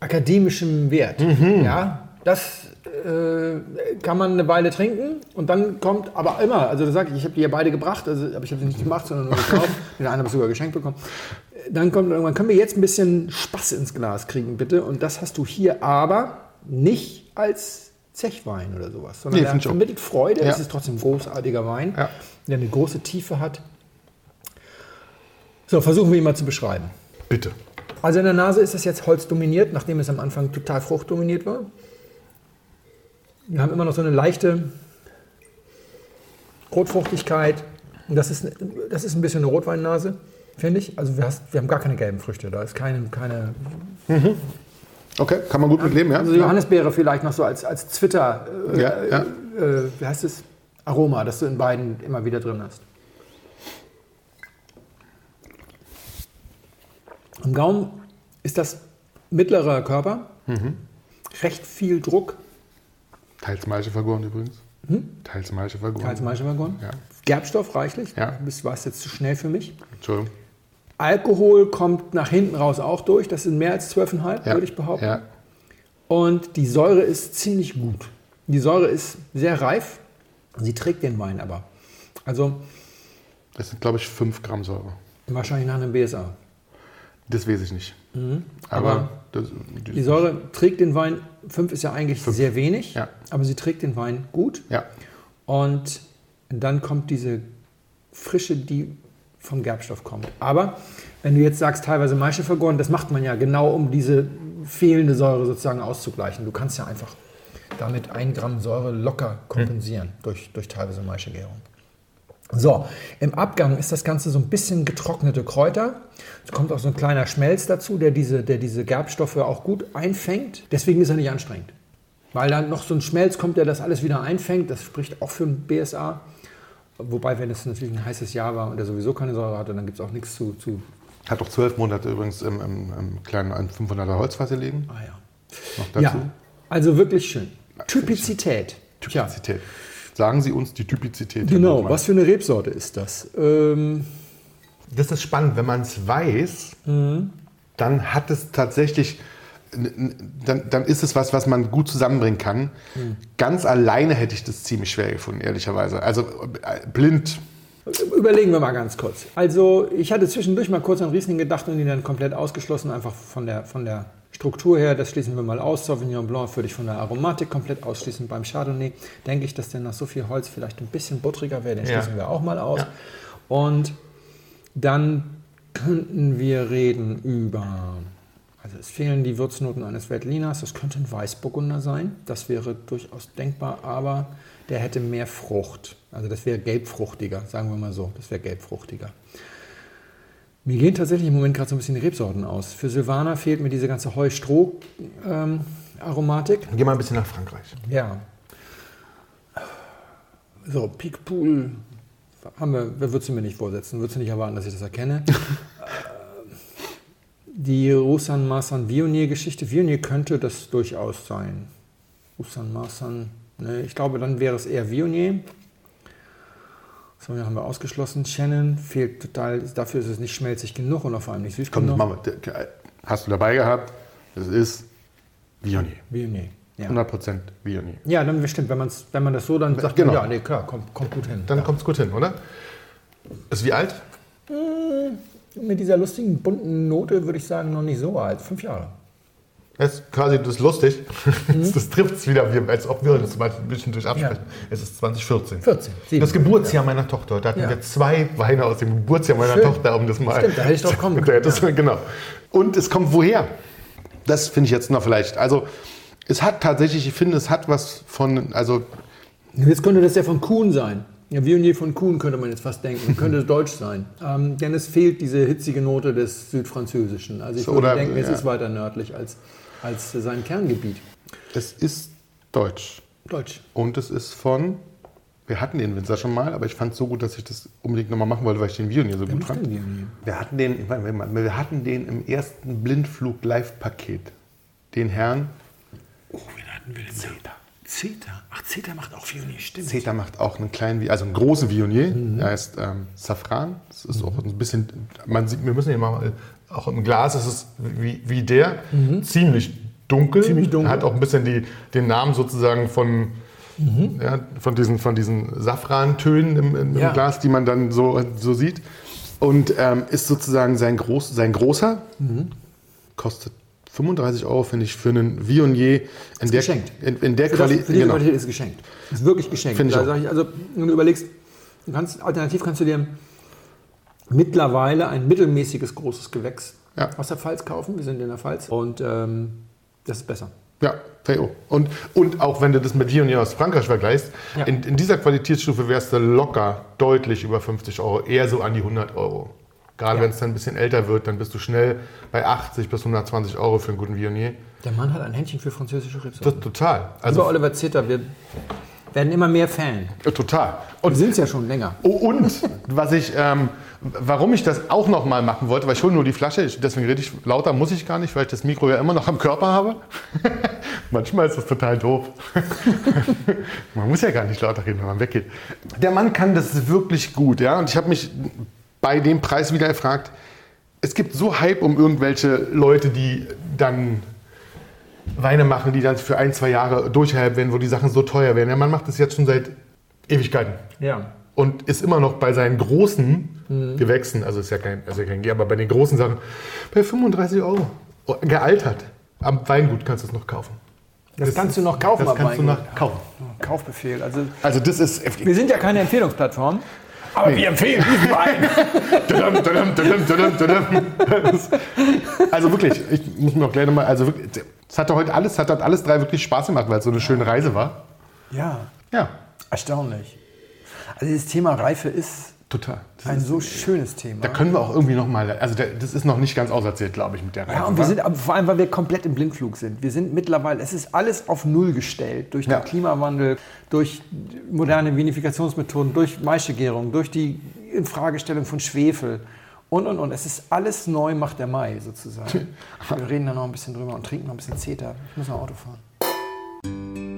akademischem Wert. Ja, das äh, kann man eine Weile trinken und dann kommt aber immer, also da sage ich, ich habe die ja beide gebracht, also, aber ich habe sie nicht gemacht, sondern nur gekauft. Den einen habe ich sogar geschenkt bekommen. Dann kommt irgendwann, können wir jetzt ein bisschen Spaß ins Glas kriegen, bitte? Und das hast du hier aber nicht als Zechwein oder sowas, sondern Nee, auch. vermittelt Freude. Ja. Es ist trotzdem ein großartiger Wein, Ja. der eine große Tiefe hat. So, versuchen wir ihn mal zu beschreiben. Bitte. Also in der Nase ist es jetzt holzdominiert, nachdem es am Anfang total fruchtdominiert war. Wir haben immer noch so eine leichte Rotfruchtigkeit. Und das ist, das ist ein bisschen eine Rotweinnase, finde ich. Also wir, hast, wir haben gar keine gelben Früchte. Da ist keine, keine Okay, kann man gut mit leben, ja? also Johannisbeere vielleicht noch so als, als Zwitter, äh, Ja, ja. Äh, wie heißt es? Aroma, das du in beiden immer wieder drin hast. Am Gaumen ist das mittlerer Körper, Mhm. recht viel Druck, Teils Maische vergoren übrigens. Teils Maische vergoren. Teils Maischewagon. Ja. Gerbstoff reichlich, Ja. das war es jetzt zu schnell für mich. Entschuldigung. Alkohol kommt nach hinten raus auch durch, das sind mehr als 12,5, Ja. würde ich behaupten. Ja. Und die Säure ist ziemlich gut. Die Säure ist sehr reif, sie trägt den Wein aber. Also Das sind, glaube ich, 5 Gramm Säure. wahrscheinlich nach einem BSA. Das weiß ich nicht. Aber, Mhm. Aber das, Die Säure trägt den Wein, 5 ist ja eigentlich sehr wenig, Ja. aber sie trägt den Wein gut. ja, Und dann kommt diese Frische, die vom Gerbstoff kommt. Aber wenn du jetzt sagst, teilweise Maische vergoren, das macht man ja genau, um diese fehlende Säure sozusagen auszugleichen. Du kannst ja einfach damit ein Gramm Säure locker kompensieren durch, durch teilweise Maischegärung. So, im Abgang ist das Ganze so ein bisschen getrocknete Kräuter. Es kommt auch so ein kleiner Schmelz dazu, der diese, der diese Gerbstoffe auch gut einfängt. Deswegen ist er nicht anstrengend. Weil dann noch so ein Schmelz kommt, der das alles wieder einfängt. Das spricht auch für ein BSA. Wobei, wenn es natürlich ein heißes Jahr war und er sowieso keine Säure hatte, dann gibt es auch nichts zu, zu. hat auch zwölf Monate übrigens im, im, im kleinen 500er Holzfass liegen. Ah ja. Noch dazu. Ja, also wirklich schön. Typizität. Tja, Typizität. Sagen Sie uns die Typizität. Genau. Was für eine Rebsorte ist das? Ähm, Das ist spannend, wenn man es weiß, dann hat es tatsächlich dann, dann ist es was, was man gut zusammenbringen kann. Ganz alleine hätte ich das ziemlich schwer gefunden, ehrlicherweise. Also äh, blind. Überlegen wir mal ganz kurz. Also ich hatte zwischendurch mal kurz an Riesling gedacht und ihn dann komplett ausgeschlossen, einfach von der, von der Struktur her. Das schließen wir mal aus. Sauvignon Blanc würde ich von der Aromatik komplett ausschließen. Beim Chardonnay denke ich, dass der nach so viel Holz vielleicht ein bisschen buttriger wäre. Den Ja. schließen wir auch mal aus. Ja. Und dann könnten wir reden über, also es fehlen die Würznoten eines Veltliners, das könnte ein Weißburgunder sein, das wäre durchaus denkbar, aber der hätte mehr Frucht, also das wäre gelbfruchtiger, sagen wir mal so, das wäre gelbfruchtiger. Mir gehen tatsächlich im Moment gerade so ein bisschen die Rebsorten aus. Für Silvaner fehlt mir diese ganze Heu-Stroh-Aromatik. Geh mal ein bisschen nach Frankreich. Ja. So, Peakpool haben wir, wer würdest du mir nicht vorsetzen? Würdest du nicht erwarten, dass ich das erkenne? Äh, Die Roussan Marsan Vionier Geschichte. Vionier könnte das durchaus sein. Roussan Marsan, ne, ich glaube, dann wäre es eher Vionier. So, haben wir ausgeschlossen. Shannon fehlt total, dafür ist es nicht schmelzig genug und vor allem nicht süß Komm, genug. Mama, hast du dabei gehabt? Das ist Vionier. Vionier. Ja. 100% Vionier. ja, dann bestimmt, wenn, man's, wenn man das so dann sagt, Genau. man, ja, nee, klar, kommt, kommt gut hin. Dann kommt es gut hin, oder? Ist wie alt? Mit dieser lustigen, bunten Note würde ich sagen, noch nicht so alt. Fünf Jahre. Das ist quasi das ist lustig. Das trifft es wieder, wie- als ob wir uns mal ein bisschen durch absprechen. Es ist 2014. 14, sieben. Das Geburtsjahr meiner Tochter. Da hatten Ja. wir zwei Weine aus dem Geburtsjahr meiner Schön. Tochter, um das mal. Stimmt, da hätte ich drauf kommen können, du- Genau. Und es kommt woher? Das finde ich jetzt noch vielleicht. Also, es hat tatsächlich, ich finde, es hat was von, also Jetzt könnte das ja von Kuhn sein. Ja, Vionier von Kuhn könnte man jetzt fast denken. Könnte deutsch sein. Ähm, denn es fehlt diese hitzige Note des Südfranzösischen. Also ich So, würde oder- denken, es ja. ist weiter nördlich als, als sein Kerngebiet. es ist deutsch. Deutsch. Und es ist von, wir hatten den Winzer schon mal, aber ich fand es so gut, dass ich das unbedingt nochmal machen wollte, weil ich den Vionier so gut macht fand. Vionier? Wir hatten den, ich meine, wir hatten den im ersten Blindflug-Live-Paket. Den Herrn Oh, wen hatten wir denn Zeta. Zeta. Ach, Zeta macht auch Vionier, stimmt. Zeta macht auch einen kleinen, also einen großen Vionier. Mhm. Der heißt ähm, Safran. Das ist auch ein bisschen, man sieht, wir müssen ja mal, auch im Glas ist es wie, wie der, ziemlich dunkel. Mhm. Ziemlich dunkel. Hat auch ein bisschen die, den Namen sozusagen von, Mhm. ja, von, diesen, von diesen Safrantönen im, im, im Ja. Glas, die man dann so, so sieht. Und ähm, ist sozusagen sein, Groß, sein großer. Mhm. Kostet 35 Euro, finde ich, für einen Vionier in der, geschenkt. in, in der Qualität. für genau. Qualität ist geschenkt. Ist wirklich geschenkt. Finde ich auch. ich, also, wenn du überlegst, du kannst, alternativ kannst du dir mittlerweile ein mittelmäßiges großes Gewächs Ja. aus der Pfalz kaufen. Wir sind in der Pfalz. Und ähm, das ist besser. Ja, Theo. Und, und auch wenn du das mit Vionier aus Frankreich vergleichst, Ja. in, in dieser Qualitätsstufe wärst du locker deutlich über 50 Euro, eher so an die 100 Euro. Gerade Ja. wenn es dann ein bisschen älter wird, dann bist du schnell bei 80 bis 120 Euro für einen guten Vionier. Der Mann hat ein Händchen für französische Rebsorten. Total. Also Also Oliver Zitter, wir werden immer mehr Fan. total. Wir Und, sind es ja schon länger. oh, und was ich, ähm, warum ich das auch noch mal machen wollte, weil ich hole nur die Flasche, ich, deswegen rede ich lauter, muss ich gar nicht, weil ich das Mikro ja immer noch am Körper habe. Manchmal ist das total doof. man muss ja gar nicht lauter reden, wenn man weggeht. Der Mann kann das wirklich gut, ja. Und ich habe mich bei dem Preis wieder gefragt, es gibt so Hype um irgendwelche Leute, die dann Weine machen, die dann für ein, zwei Jahre durchhalten werden, wo die Sachen so teuer werden. Der Mann macht das jetzt schon seit Ewigkeiten Ja. Und ist immer noch bei seinen großen Gewächsen, also ist ja kein, also kein G, aber bei den großen Sachen, bei 35 Euro. Oh, Gealtert. Am Weingut kannst du es noch kaufen. Das, kannst du noch kaufen Das kannst du Weingut. noch kaufen. Kaufbefehl. Also, Also das ist... wir sind ja keine Empfehlungsplattform. Aber wir empfehlen diesen Wein. Das- Also wirklich, ich muss mir auch gleich nochmal, also wirklich, es hatte heute alles, hat heute alles drei wirklich Spaß gemacht, weil es so eine schöne Reise war. ja, Ja, erstaunlich. Also das Thema Reife ist total. Das ein so schönes Thema. da können wir auch irgendwie nochmal, also der, das ist noch nicht ganz auserzählt, glaube ich, mit der Reise. Ja, und wir sind, vor allem, weil wir komplett im Blindflug sind. Wir sind mittlerweile, es ist alles auf Null gestellt. Durch Ja. den Klimawandel, durch moderne Vinifikationsmethoden, durch Maischegärung, durch die Infragestellung von Schwefel und, und, und. Es ist alles neu, macht der Mai sozusagen. Wir reden da noch ein bisschen drüber und trinken noch ein bisschen Zeta. Ich muss noch Auto fahren.